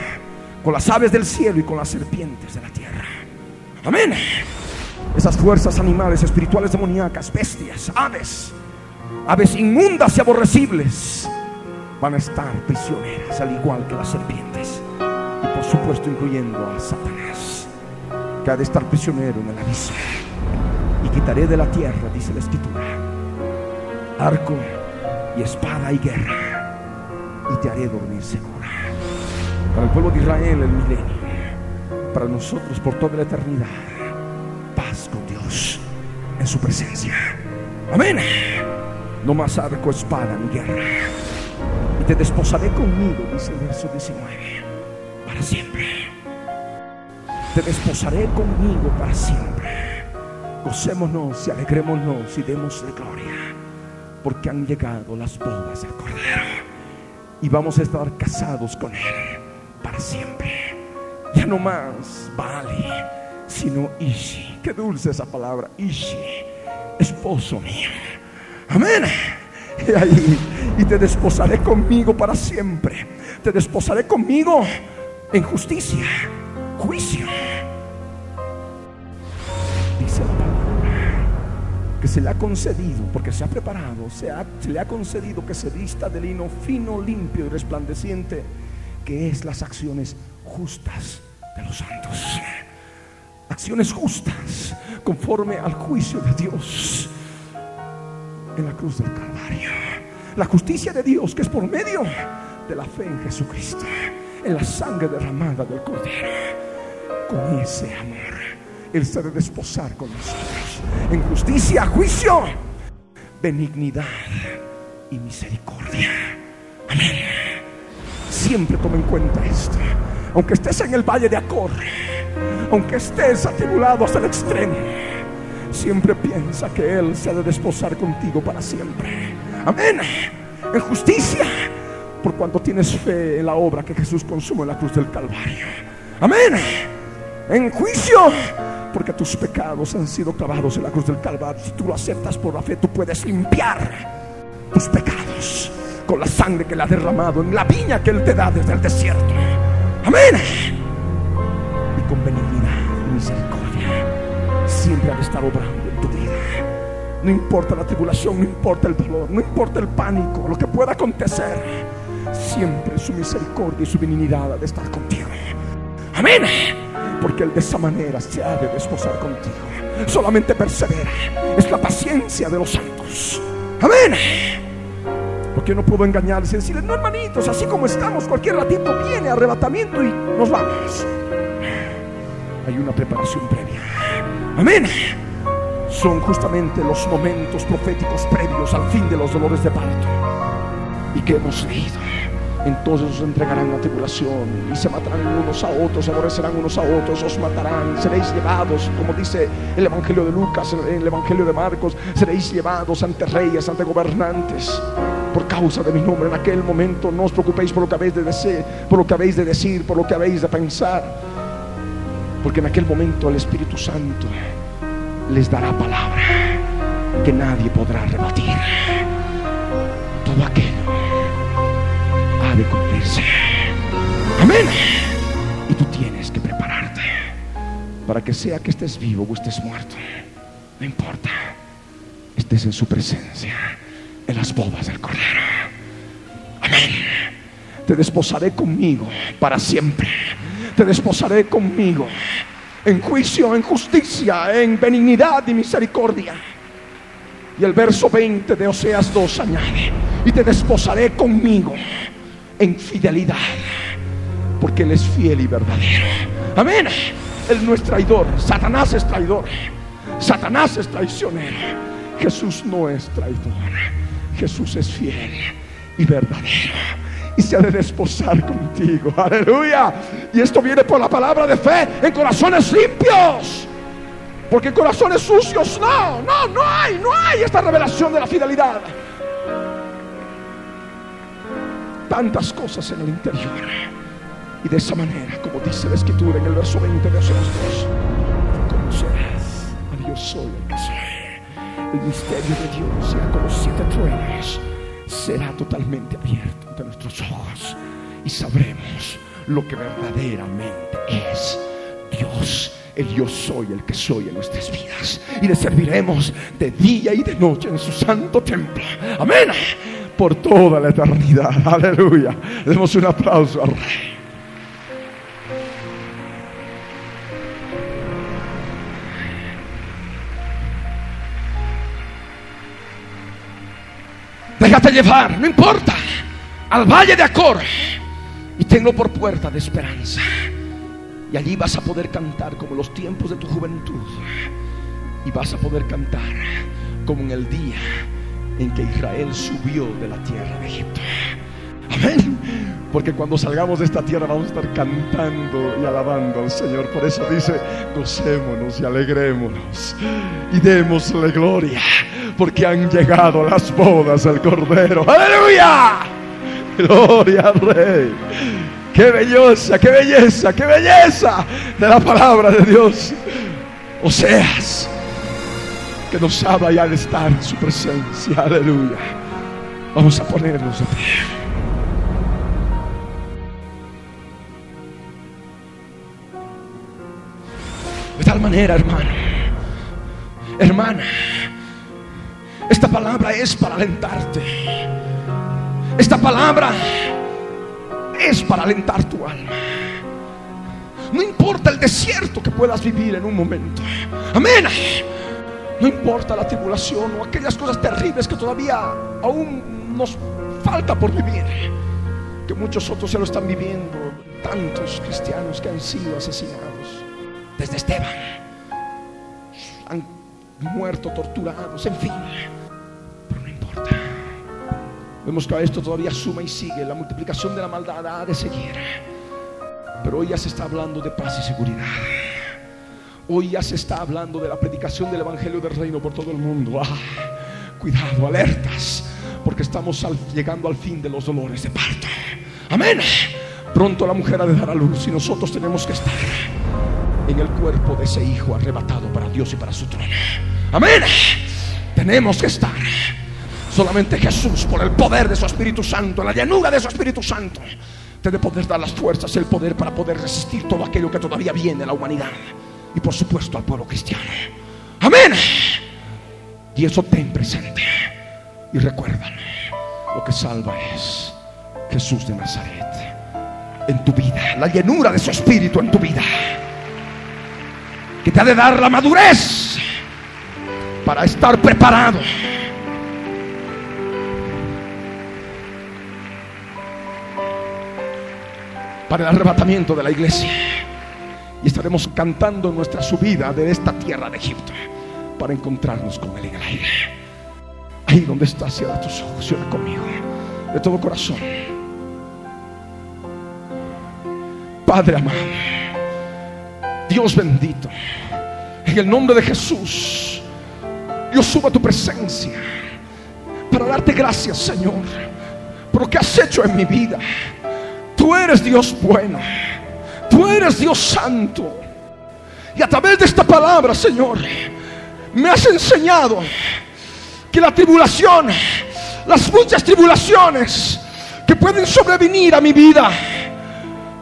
con las aves del cielo y con las serpientes de la tierra. Amén. Esas fuerzas animales, espirituales, demoníacas, bestias, aves, aves inmundas y aborrecibles, van a estar prisioneras, al igual que las serpientes. Y por supuesto incluyendo a Satanás, que ha de estar prisionero en el abismo. Y quitaré de la tierra, dice la escritura, arco y espada y guerra, y te haré dormir segura. Para el pueblo de Israel el milenio, para nosotros por toda la eternidad, paz con Dios en su presencia. Amén. No más arco, espada ni guerra. Y te desposaré conmigo, dice el verso 19, para siempre. Te desposaré conmigo para siempre. Gocémonos y alegrémonos y démosle gloria, porque han llegado las bodas del Cordero y vamos a estar casados con Él para siempre. Ya no más vale, sino Ishi. Qué dulce esa palabra, Ishi, esposo mío. Amén. <laughs> Y, y te desposaré conmigo para siempre. Te desposaré conmigo en justicia, juicio. Dice la palabra que se le ha concedido, porque se ha preparado, se, ha- se le ha concedido que se vista de lino fino, limpio y resplandeciente, que es las acciones justas de los santos. Acciones justas conforme al juicio de Dios en la cruz del Calvario. La justicia de Dios que es por medio de la fe en Jesucristo, en la sangre derramada del Cordero. Con ese amor, Él se debe desposar con nosotros en justicia, juicio, benignidad y misericordia. Amén. Siempre toma en cuenta esto. Aunque estés en el valle de Acor, aunque estés atribulado hasta el extremo, siempre piensa que Él se ha de desposar contigo para siempre. Amén. En justicia, por cuanto tienes fe en la obra que Jesús consumó en la cruz del Calvario. Amén. En juicio, porque tus pecados han sido clavados en la cruz del Calvario. Si tú lo aceptas por la fe, tú puedes limpiar tus pecados con la sangre que Él ha derramado en la viña que Él te da desde el desierto. Amén. Y con benignidad y misericordia siempre ha de estar obrando en tu vida. No importa la tribulación, no importa el dolor, no importa el pánico, lo que pueda acontecer. Siempre su misericordia y su benignidad ha de estar contigo. Amén. Porque Él de esa manera se ha de desposar contigo. Solamente persevera. Es la paciencia de los santos. Amén. Porque no puedo engañarles y decirles, no hermanitos, así como estamos, cualquier ratito viene arrebatamiento y nos vamos. Hay una preparación previa. Amén. Son justamente los momentos proféticos previos al fin de los dolores de parto. Y que hemos leído. Entonces os entregarán a tribulación y se matarán unos a otros, aborrecerán unos a otros, os matarán, seréis llevados, como dice el Evangelio de Lucas, el Evangelio de Marcos, seréis llevados ante reyes, ante gobernantes, por causa de mi nombre. En aquel momento no os preocupéis por lo que habéis de decir, por lo que habéis de decir, por lo que habéis de pensar, porque en aquel momento el Espíritu Santo les dará palabra que nadie podrá rebatir. Todo Amén. Y tú tienes que prepararte para que sea que estés vivo o estés muerto. No importa. Estés en su presencia, en las bodas del Cordero. Amén. Te desposaré conmigo para siempre. Te desposaré conmigo en juicio, en justicia, en benignidad y misericordia. Y el verso 20 de Oseas 2 añade, y te desposaré conmigo en fidelidad, porque Él es fiel y verdadero. Amén. Él no es traidor, Satanás es traidor, Satanás es traicionero, Jesús no es traidor, Jesús es fiel y verdadero. Y se ha de desposar contigo, aleluya. Y esto viene por la palabra de fe en corazones limpios. Porque en corazones sucios, no, no, no hay, no hay esta revelación de la fidelidad. Tantas cosas en el interior. Y de esa manera, como dice la escritura en el verso 20 de Oseas 2, conocerás a Dios soy el que soy. El misterio de Dios, con los siete truenos, será totalmente abierto ante nuestros ojos y sabremos lo que verdaderamente es Dios el yo soy el que soy en nuestras vidas. Y le serviremos de día y de noche en su santo templo. Amén. Por toda la eternidad. <laughs> Aleluya. Demos un aplauso al Rey. Déjate llevar, no importa. Al valle de Acor. Y tengo por puerta de esperanza. Y allí vas a poder cantar como los tiempos de tu juventud. Y vas a poder cantar como en el día en que Israel subió de la tierra de Egipto. Amén. Porque cuando salgamos de esta tierra vamos a estar cantando y alabando al Señor. Por eso dice, gocémonos y alegrémonos y démosle gloria. Porque han llegado las bodas del Cordero. Aleluya. Gloria al Rey. Qué belleza, qué belleza, qué belleza de la palabra de Dios. Oseas, que nos habla ya de estar en su presencia. Aleluya. Vamos a ponernos de pie. De tal manera, hermano, hermana, esta palabra es para alentarte. Esta palabra es para alentar tu alma. No importa el desierto que puedas vivir en un momento. Amén. No importa la tribulación o aquellas cosas terribles que todavía aún nos falta por vivir. Que muchos otros ya lo están viviendo. Tantos cristianos que han sido asesinados desde Esteban. Han muerto, torturados, en fin. Pero no importa. Vemos que esto todavía suma y sigue. La multiplicación de la maldad ha de seguir. Pero hoy ya se está hablando de paz y seguridad. Hoy ya se está hablando de la predicación del Evangelio del Reino por todo el mundo. Ah, cuidado, alertas, porque estamos llegando al fin de los dolores de parto. Amén. Pronto la mujer ha de dar a luz y nosotros tenemos que estar en el cuerpo de ese hijo arrebatado para Dios y para su trono. Amén. Tenemos que estar. Solamente Jesús, por el poder de su Espíritu Santo, en la llanura de su Espíritu Santo, te debe poder dar las fuerzas, el poder para poder resistir todo aquello que todavía viene a la humanidad. Y por supuesto al pueblo cristiano. Amén. Y eso ten presente. Y recuerda, lo que salva es Jesús de Nazaret en tu vida, la llenura de su Espíritu en tu vida que te ha de dar la madurez para estar preparado. Para el arrebatamiento de la iglesia. Y estaremos cantando nuestra subida de esta tierra de Egipto para encontrarnos con Él en el aire. Ahí donde estás, cierra tus ojos, conmigo, de todo corazón. Padre amado. Dios bendito, en el nombre de Jesús, yo subo a tu presencia para darte gracias, Señor, por lo que has hecho en mi vida. Tú eres Dios bueno, tú eres Dios santo. Y a través de esta palabra, Señor, me has enseñado que la tribulación, las muchas tribulaciones que pueden sobrevenir a mi vida,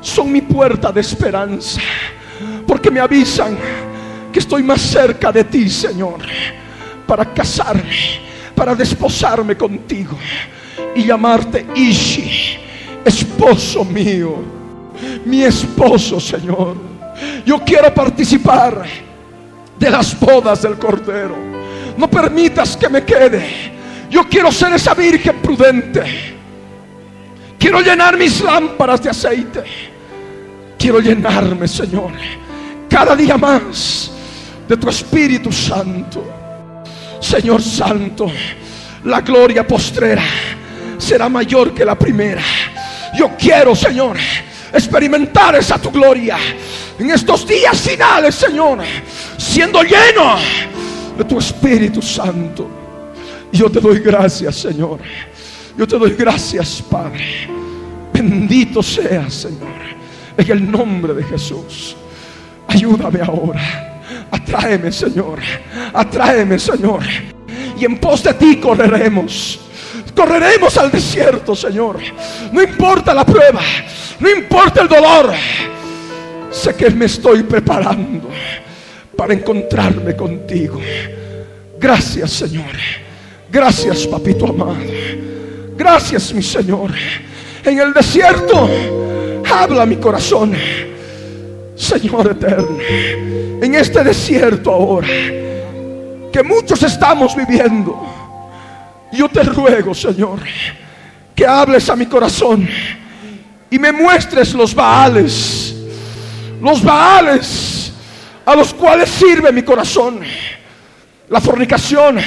son mi puerta de esperanza porque me avisan que estoy más cerca de ti, Señor, para casarme, para desposarme contigo y llamarte Ishi, esposo mío, mi esposo, Señor. Yo quiero participar de las bodas del Cordero. No permitas que me quede. Yo quiero ser esa virgen prudente. Quiero llenar mis lámparas de aceite. Quiero llenarme, Señor cada día más de tu Espíritu Santo. Señor Santo, la gloria postrera será mayor que la primera. Yo quiero, Señor, experimentar esa tu gloria en estos días finales, Señor, siendo lleno de tu Espíritu Santo. Yo te doy gracias, Señor. Yo te doy gracias, Padre. Bendito seas, Señor, en el nombre de Jesús. Ayúdame ahora. Atráeme, Señor. Atráeme, Señor. Y en pos de ti correremos. Correremos al desierto, Señor. No importa la prueba. No importa el dolor. sé que me estoy preparando para encontrarme contigo. Gracias, Señor. Gracias, papito amado. Gracias, mi Señor. En el desierto habla mi corazón. Señor eterno, en este desierto ahora que muchos estamos viviendo, yo te ruego, Señor, que hables a mi corazón y me muestres los baales, los baales a los cuales sirve mi corazón, la fornicación,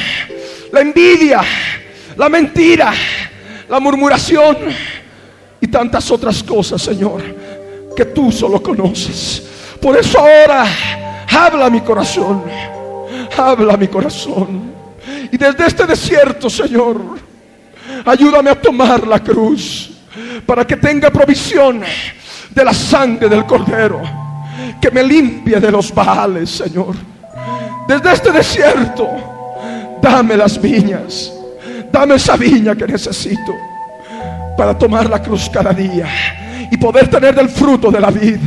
la envidia, la mentira, la murmuración y tantas otras cosas, Señor, que tú solo conoces. Por eso ahora habla mi corazón, habla mi corazón. Y desde este desierto, Señor, ayúdame a tomar la cruz para que tenga provisión de la sangre del cordero, que me limpie de los baales, Señor. Desde este desierto, dame las viñas, dame esa viña que necesito para tomar la cruz cada día y poder tener del fruto de la vida,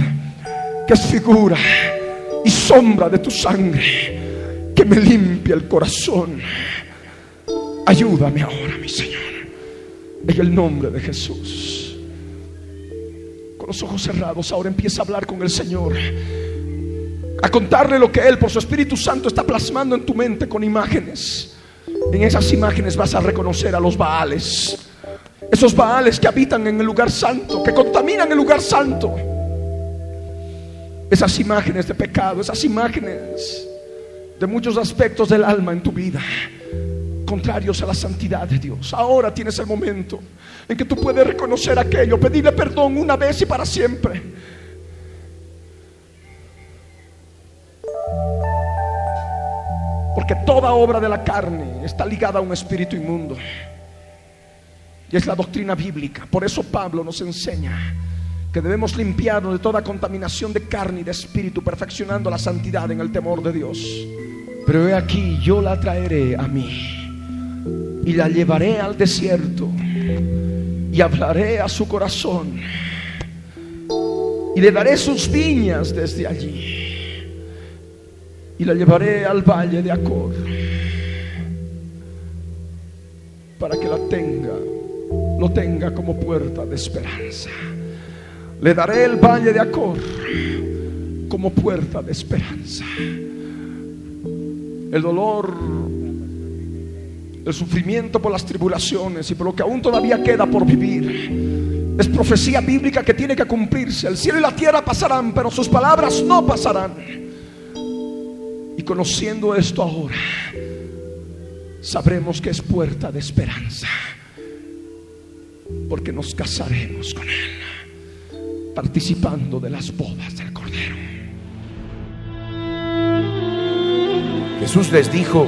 que es figura y sombra de tu sangre, que me limpie el corazón. Ayúdame ahora, mi Señor, en el nombre de Jesús. Con los ojos cerrados, ahora empieza a hablar con el Señor a contarle lo que Él por su Espíritu Santo está plasmando en tu mente con imágenes. En esas imágenes vas a reconocer a los Baales. Esos Baales que habitan en el lugar santo, que contaminan el lugar santo. Esas imágenes de pecado, esas imágenes de muchos aspectos del alma en tu vida, contrarios a la santidad de Dios. Ahora tienes el momento en que tú puedes reconocer aquello, pedirle perdón una vez y para siempre. Porque toda obra de la carne está ligada a un espíritu inmundo. Y es la doctrina bíblica. Por eso Pablo nos enseña que debemos limpiarnos de toda contaminación de carne y de espíritu, perfeccionando la santidad en el temor de Dios. Pero he aquí, yo la traeré a mí y la llevaré al desierto y hablaré a su corazón y le daré sus viñas desde allí y la llevaré al valle de Acor para que la tenga, lo tenga como puerta de esperanza. Le daré el valle de Acor como puerta de esperanza. El dolor, el sufrimiento por las tribulaciones y por lo que aún todavía queda por vivir. Es profecía bíblica que tiene que cumplirse. El cielo y la tierra pasarán, pero sus palabras no pasarán. Y conociendo esto ahora, sabremos que es puerta de esperanza. Porque nos casaremos con Él, participando de las bodas del Cordero. Jesús les dijo,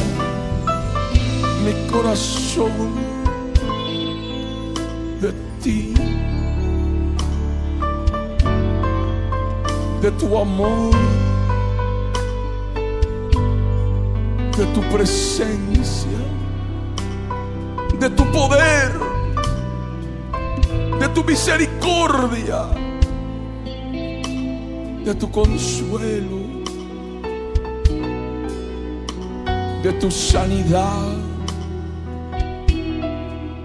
mi corazón de ti, de tu amor, de tu presencia, de tu poder, de tu misericordia, de tu consuelo de tu sanidad,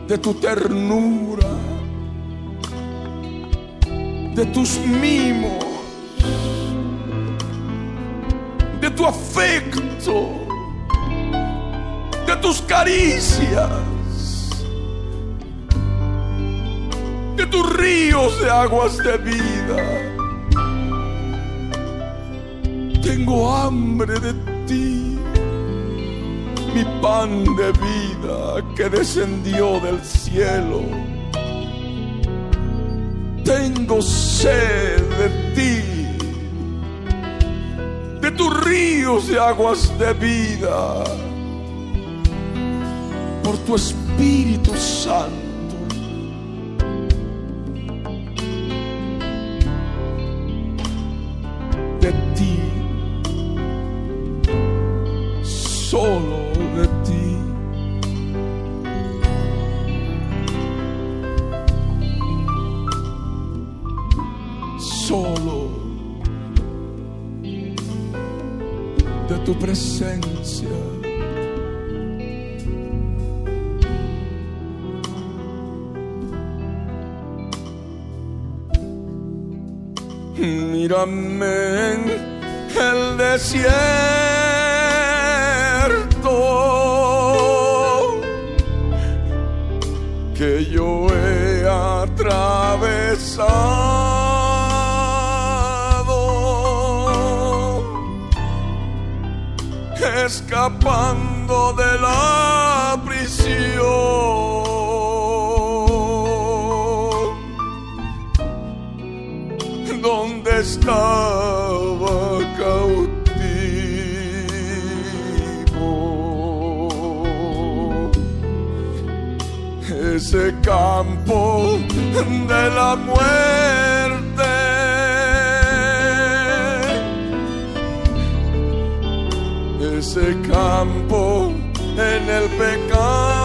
de tu ternura, de tus mimos, de tu afecto, de tus caricias, de tus ríos de aguas de vida. Tengo hambre de ti mi pan de vida que descendió del cielo. Tengo sed de ti, de tus ríos de aguas de vida, por tu Espíritu Santo. De ti, solo búscame en el desierto. Que yo he atravesado escapando campo de la muerte. Ese campo en el pecado.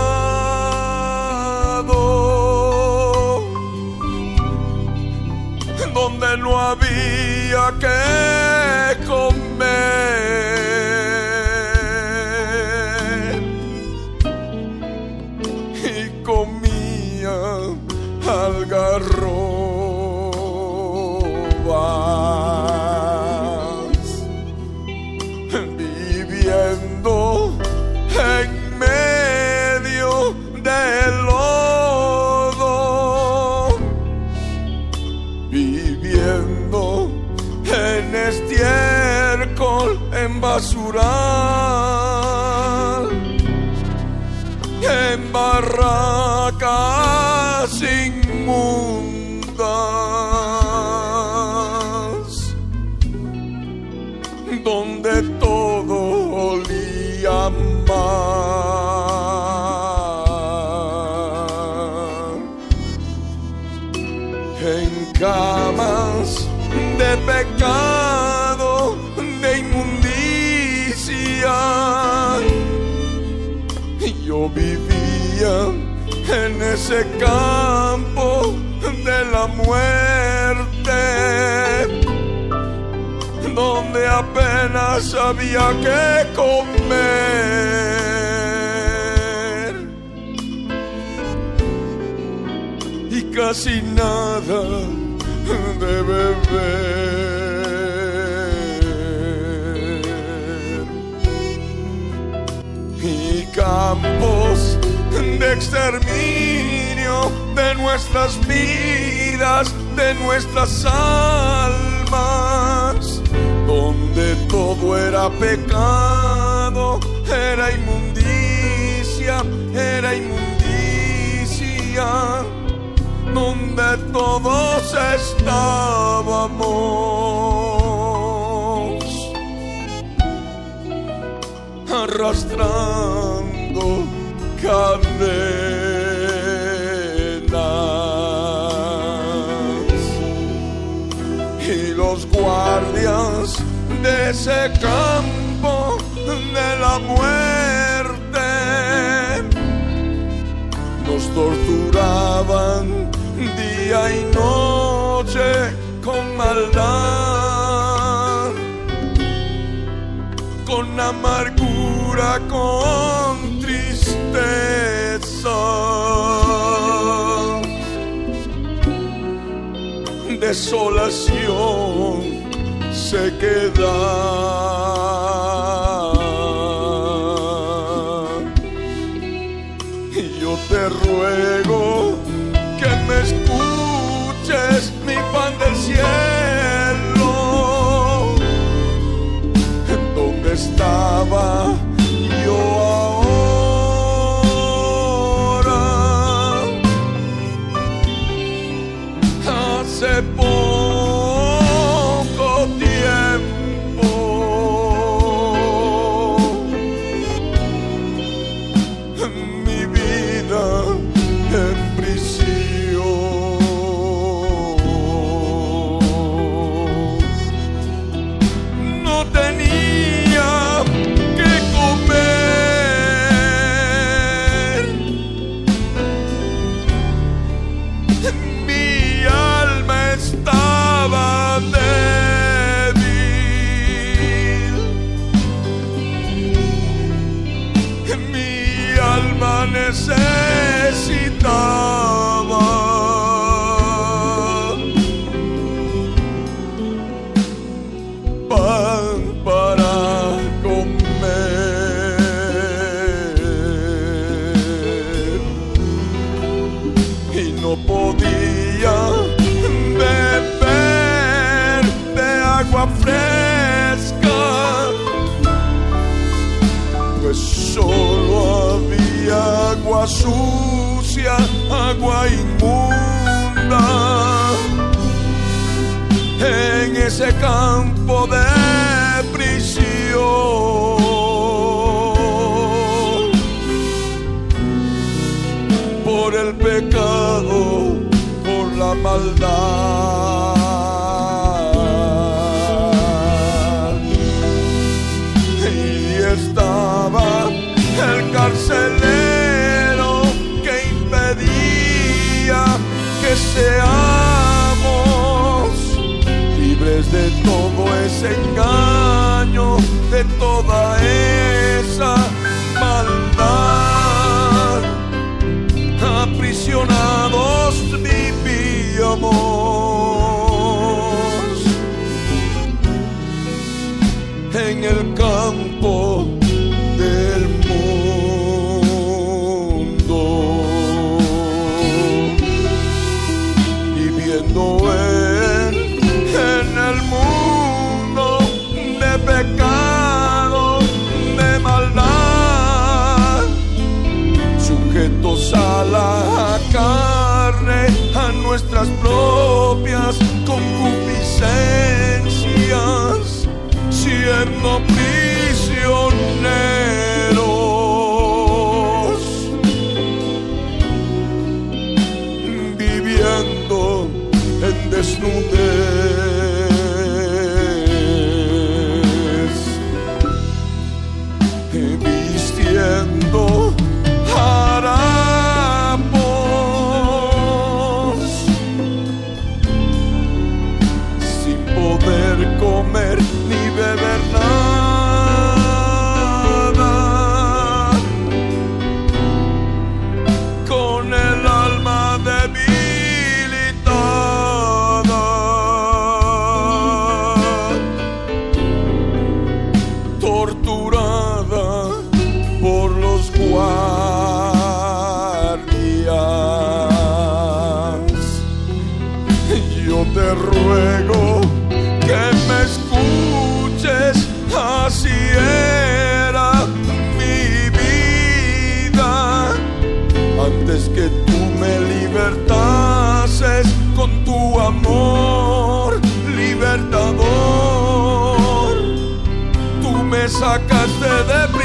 Tú me sacaste de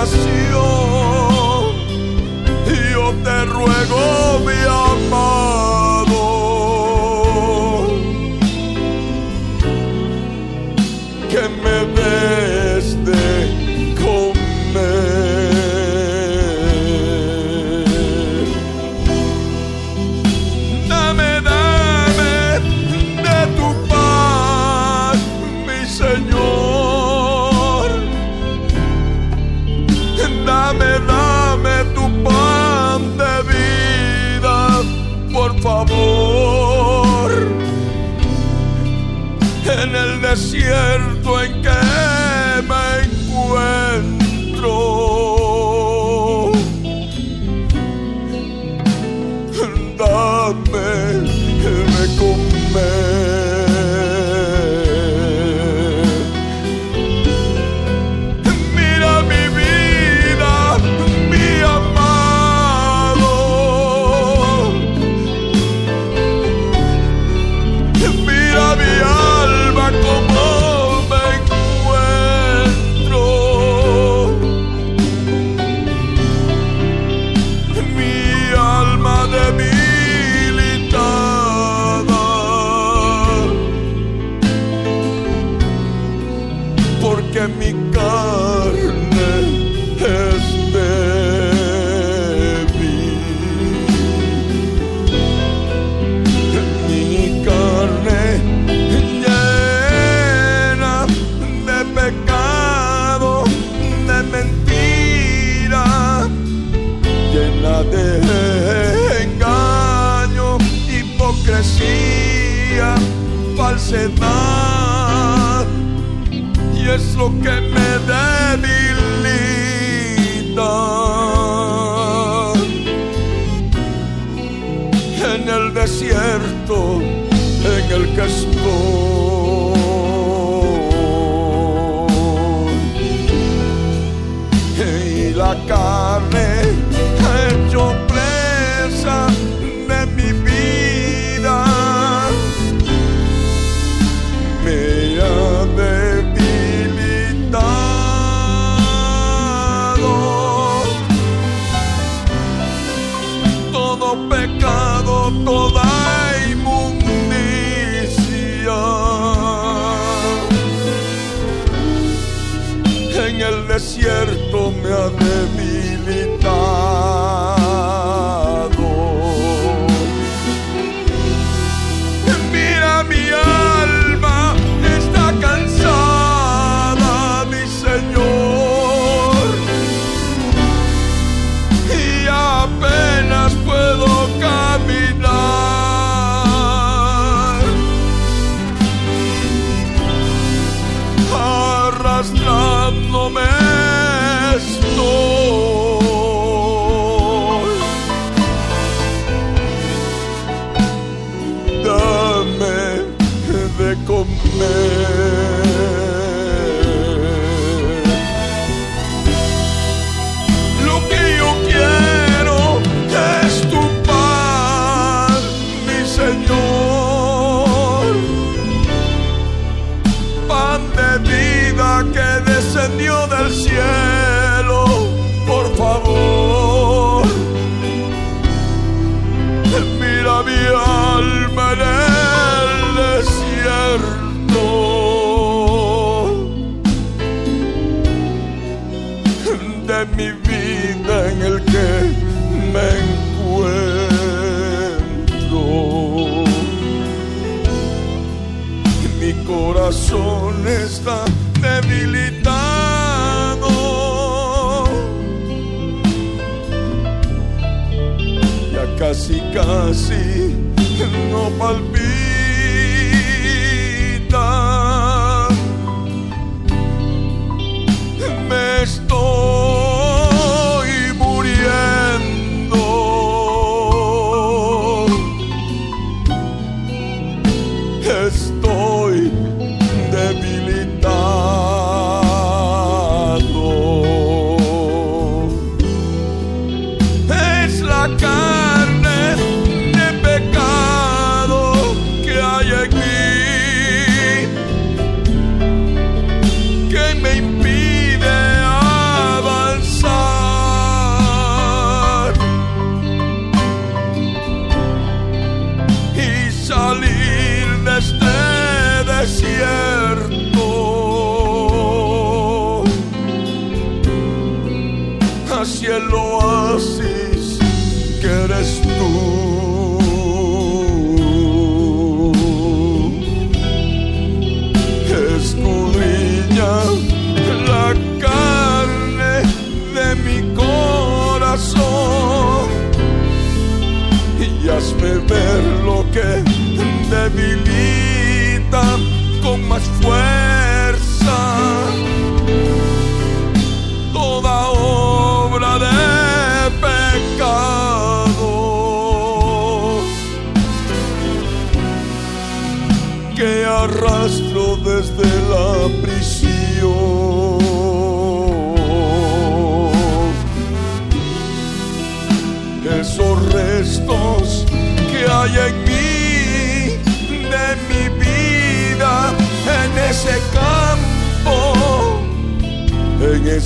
desesperación. Yo te ruego, mi amado,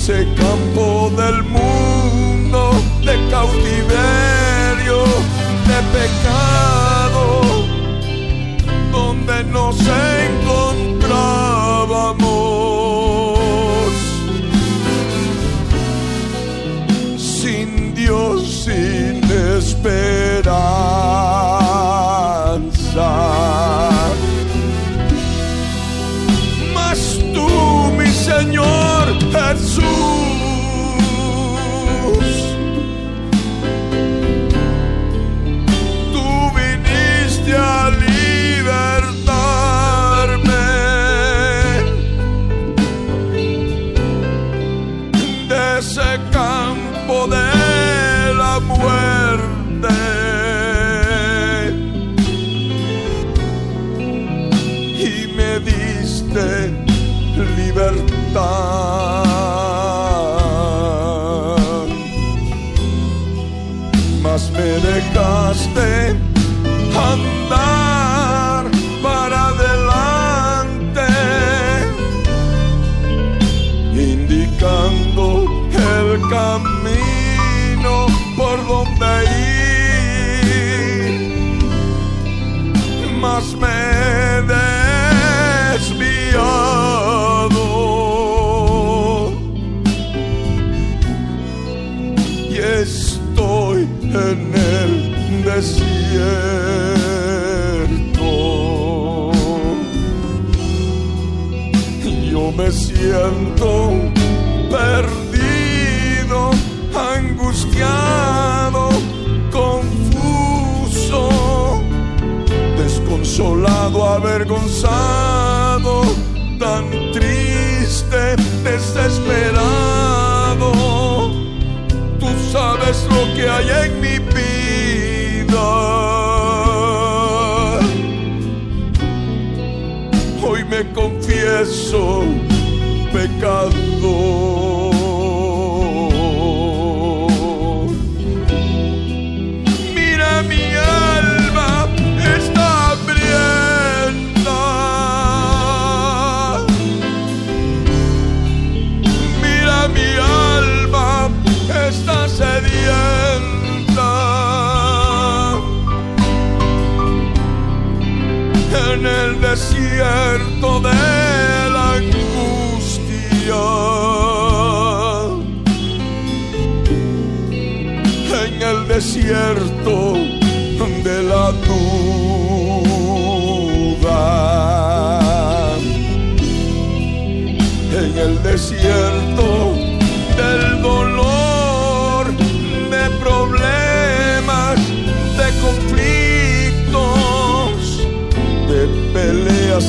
dulce campo del mundo de cautiverio, de pecado, donde nos encontrábamos sin Dios. Sin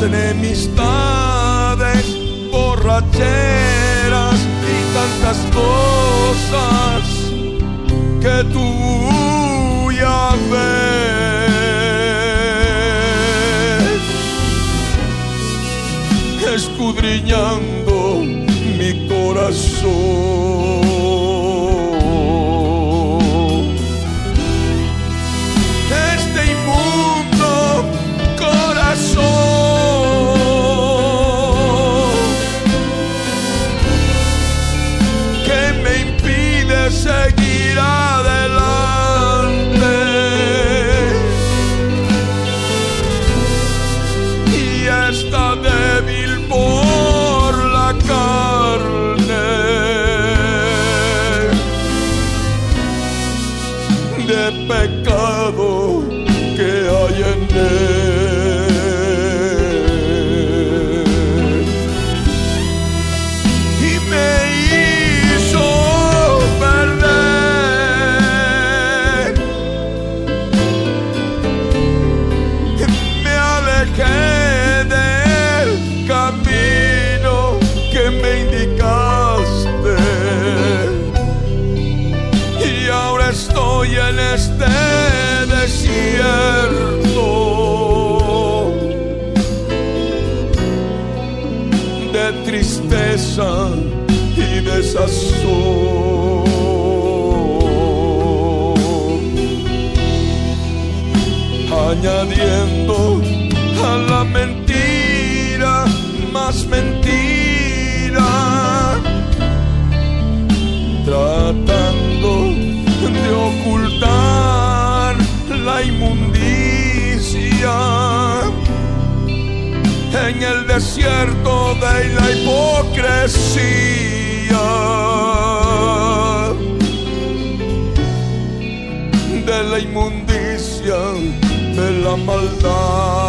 enemistades, borracheras y tantas cosas que tú ya ves. Escudriñando a la mentira, más mentira, tratando de ocultar la inmundicia en el desierto de la hipocresía. De la inmundicia maldad.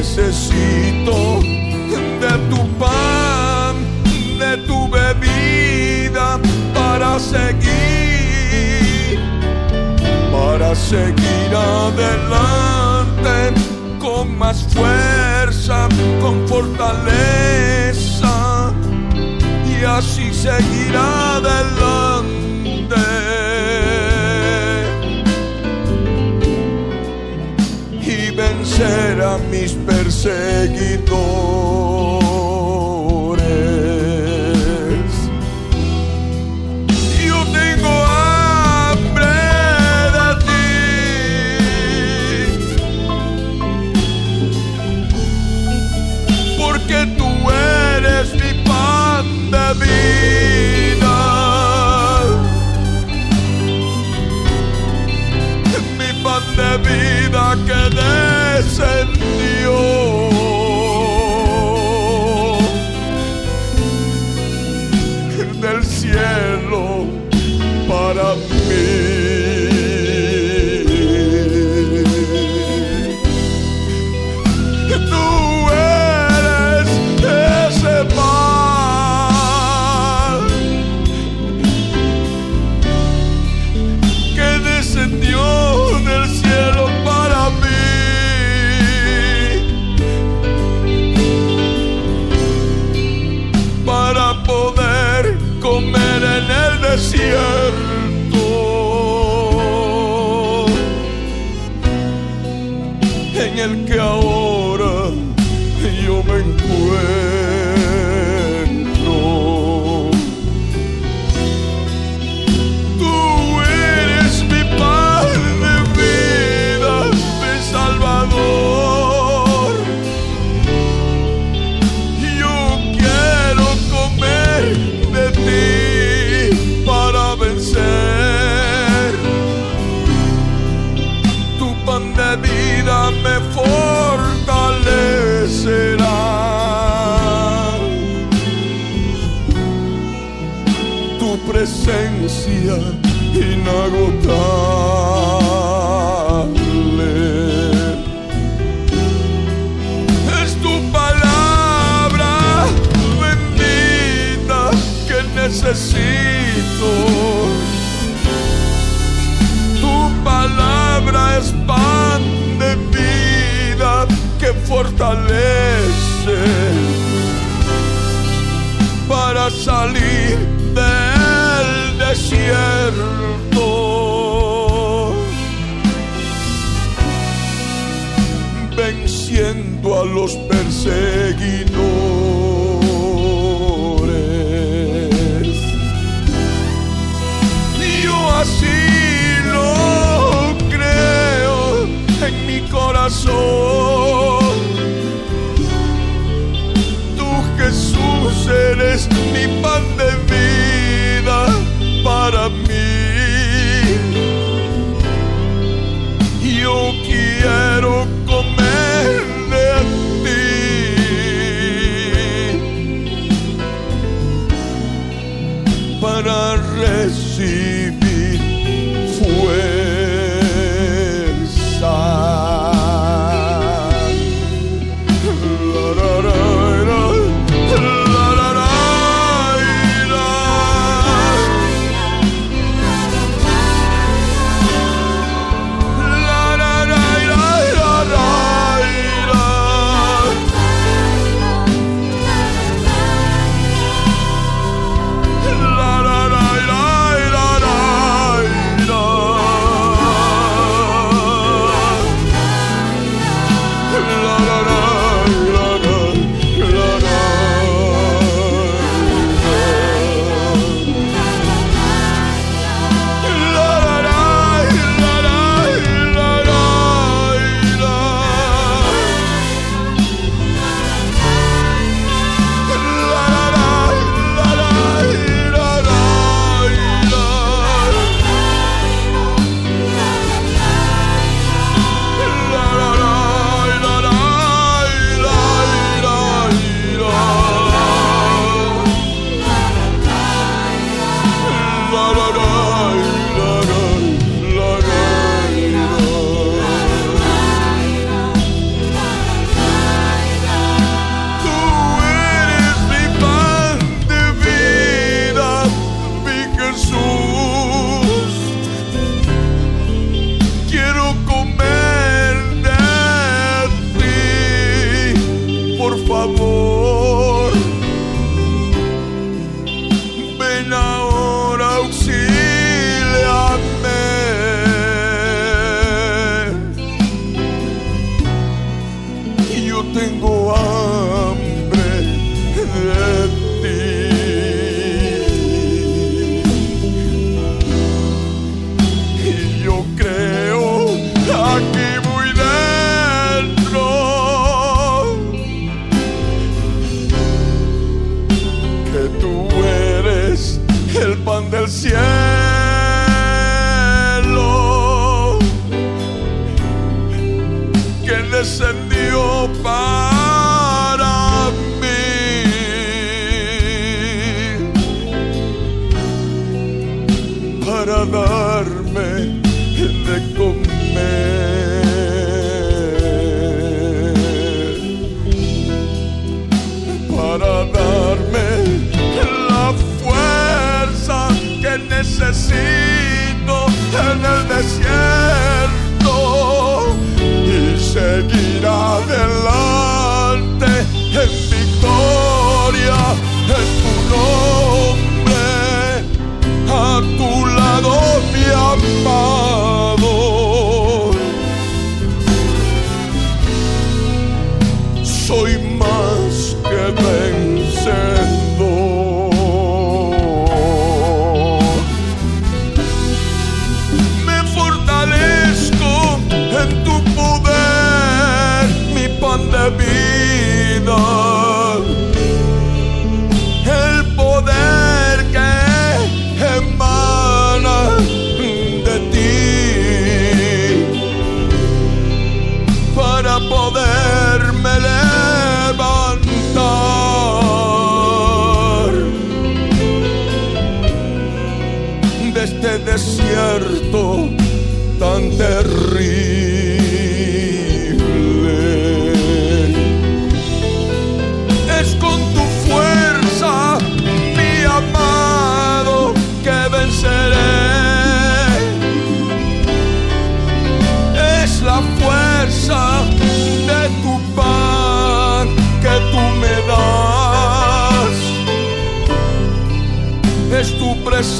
necesito de tu pan, de tu bebida para seguir, para seguir adelante con más fuerza, con fortaleza y así seguir adelante. vencer a mis perseguidores. Yo tengo hambre de ti, porque tú eres mi pan de vida, mi pan de vida que de send fortalece para salir del desierto, venciendo a los perseguidores. necesito en el desierto y seguir adelante en victoria en tu nombre a tu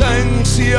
tu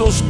esos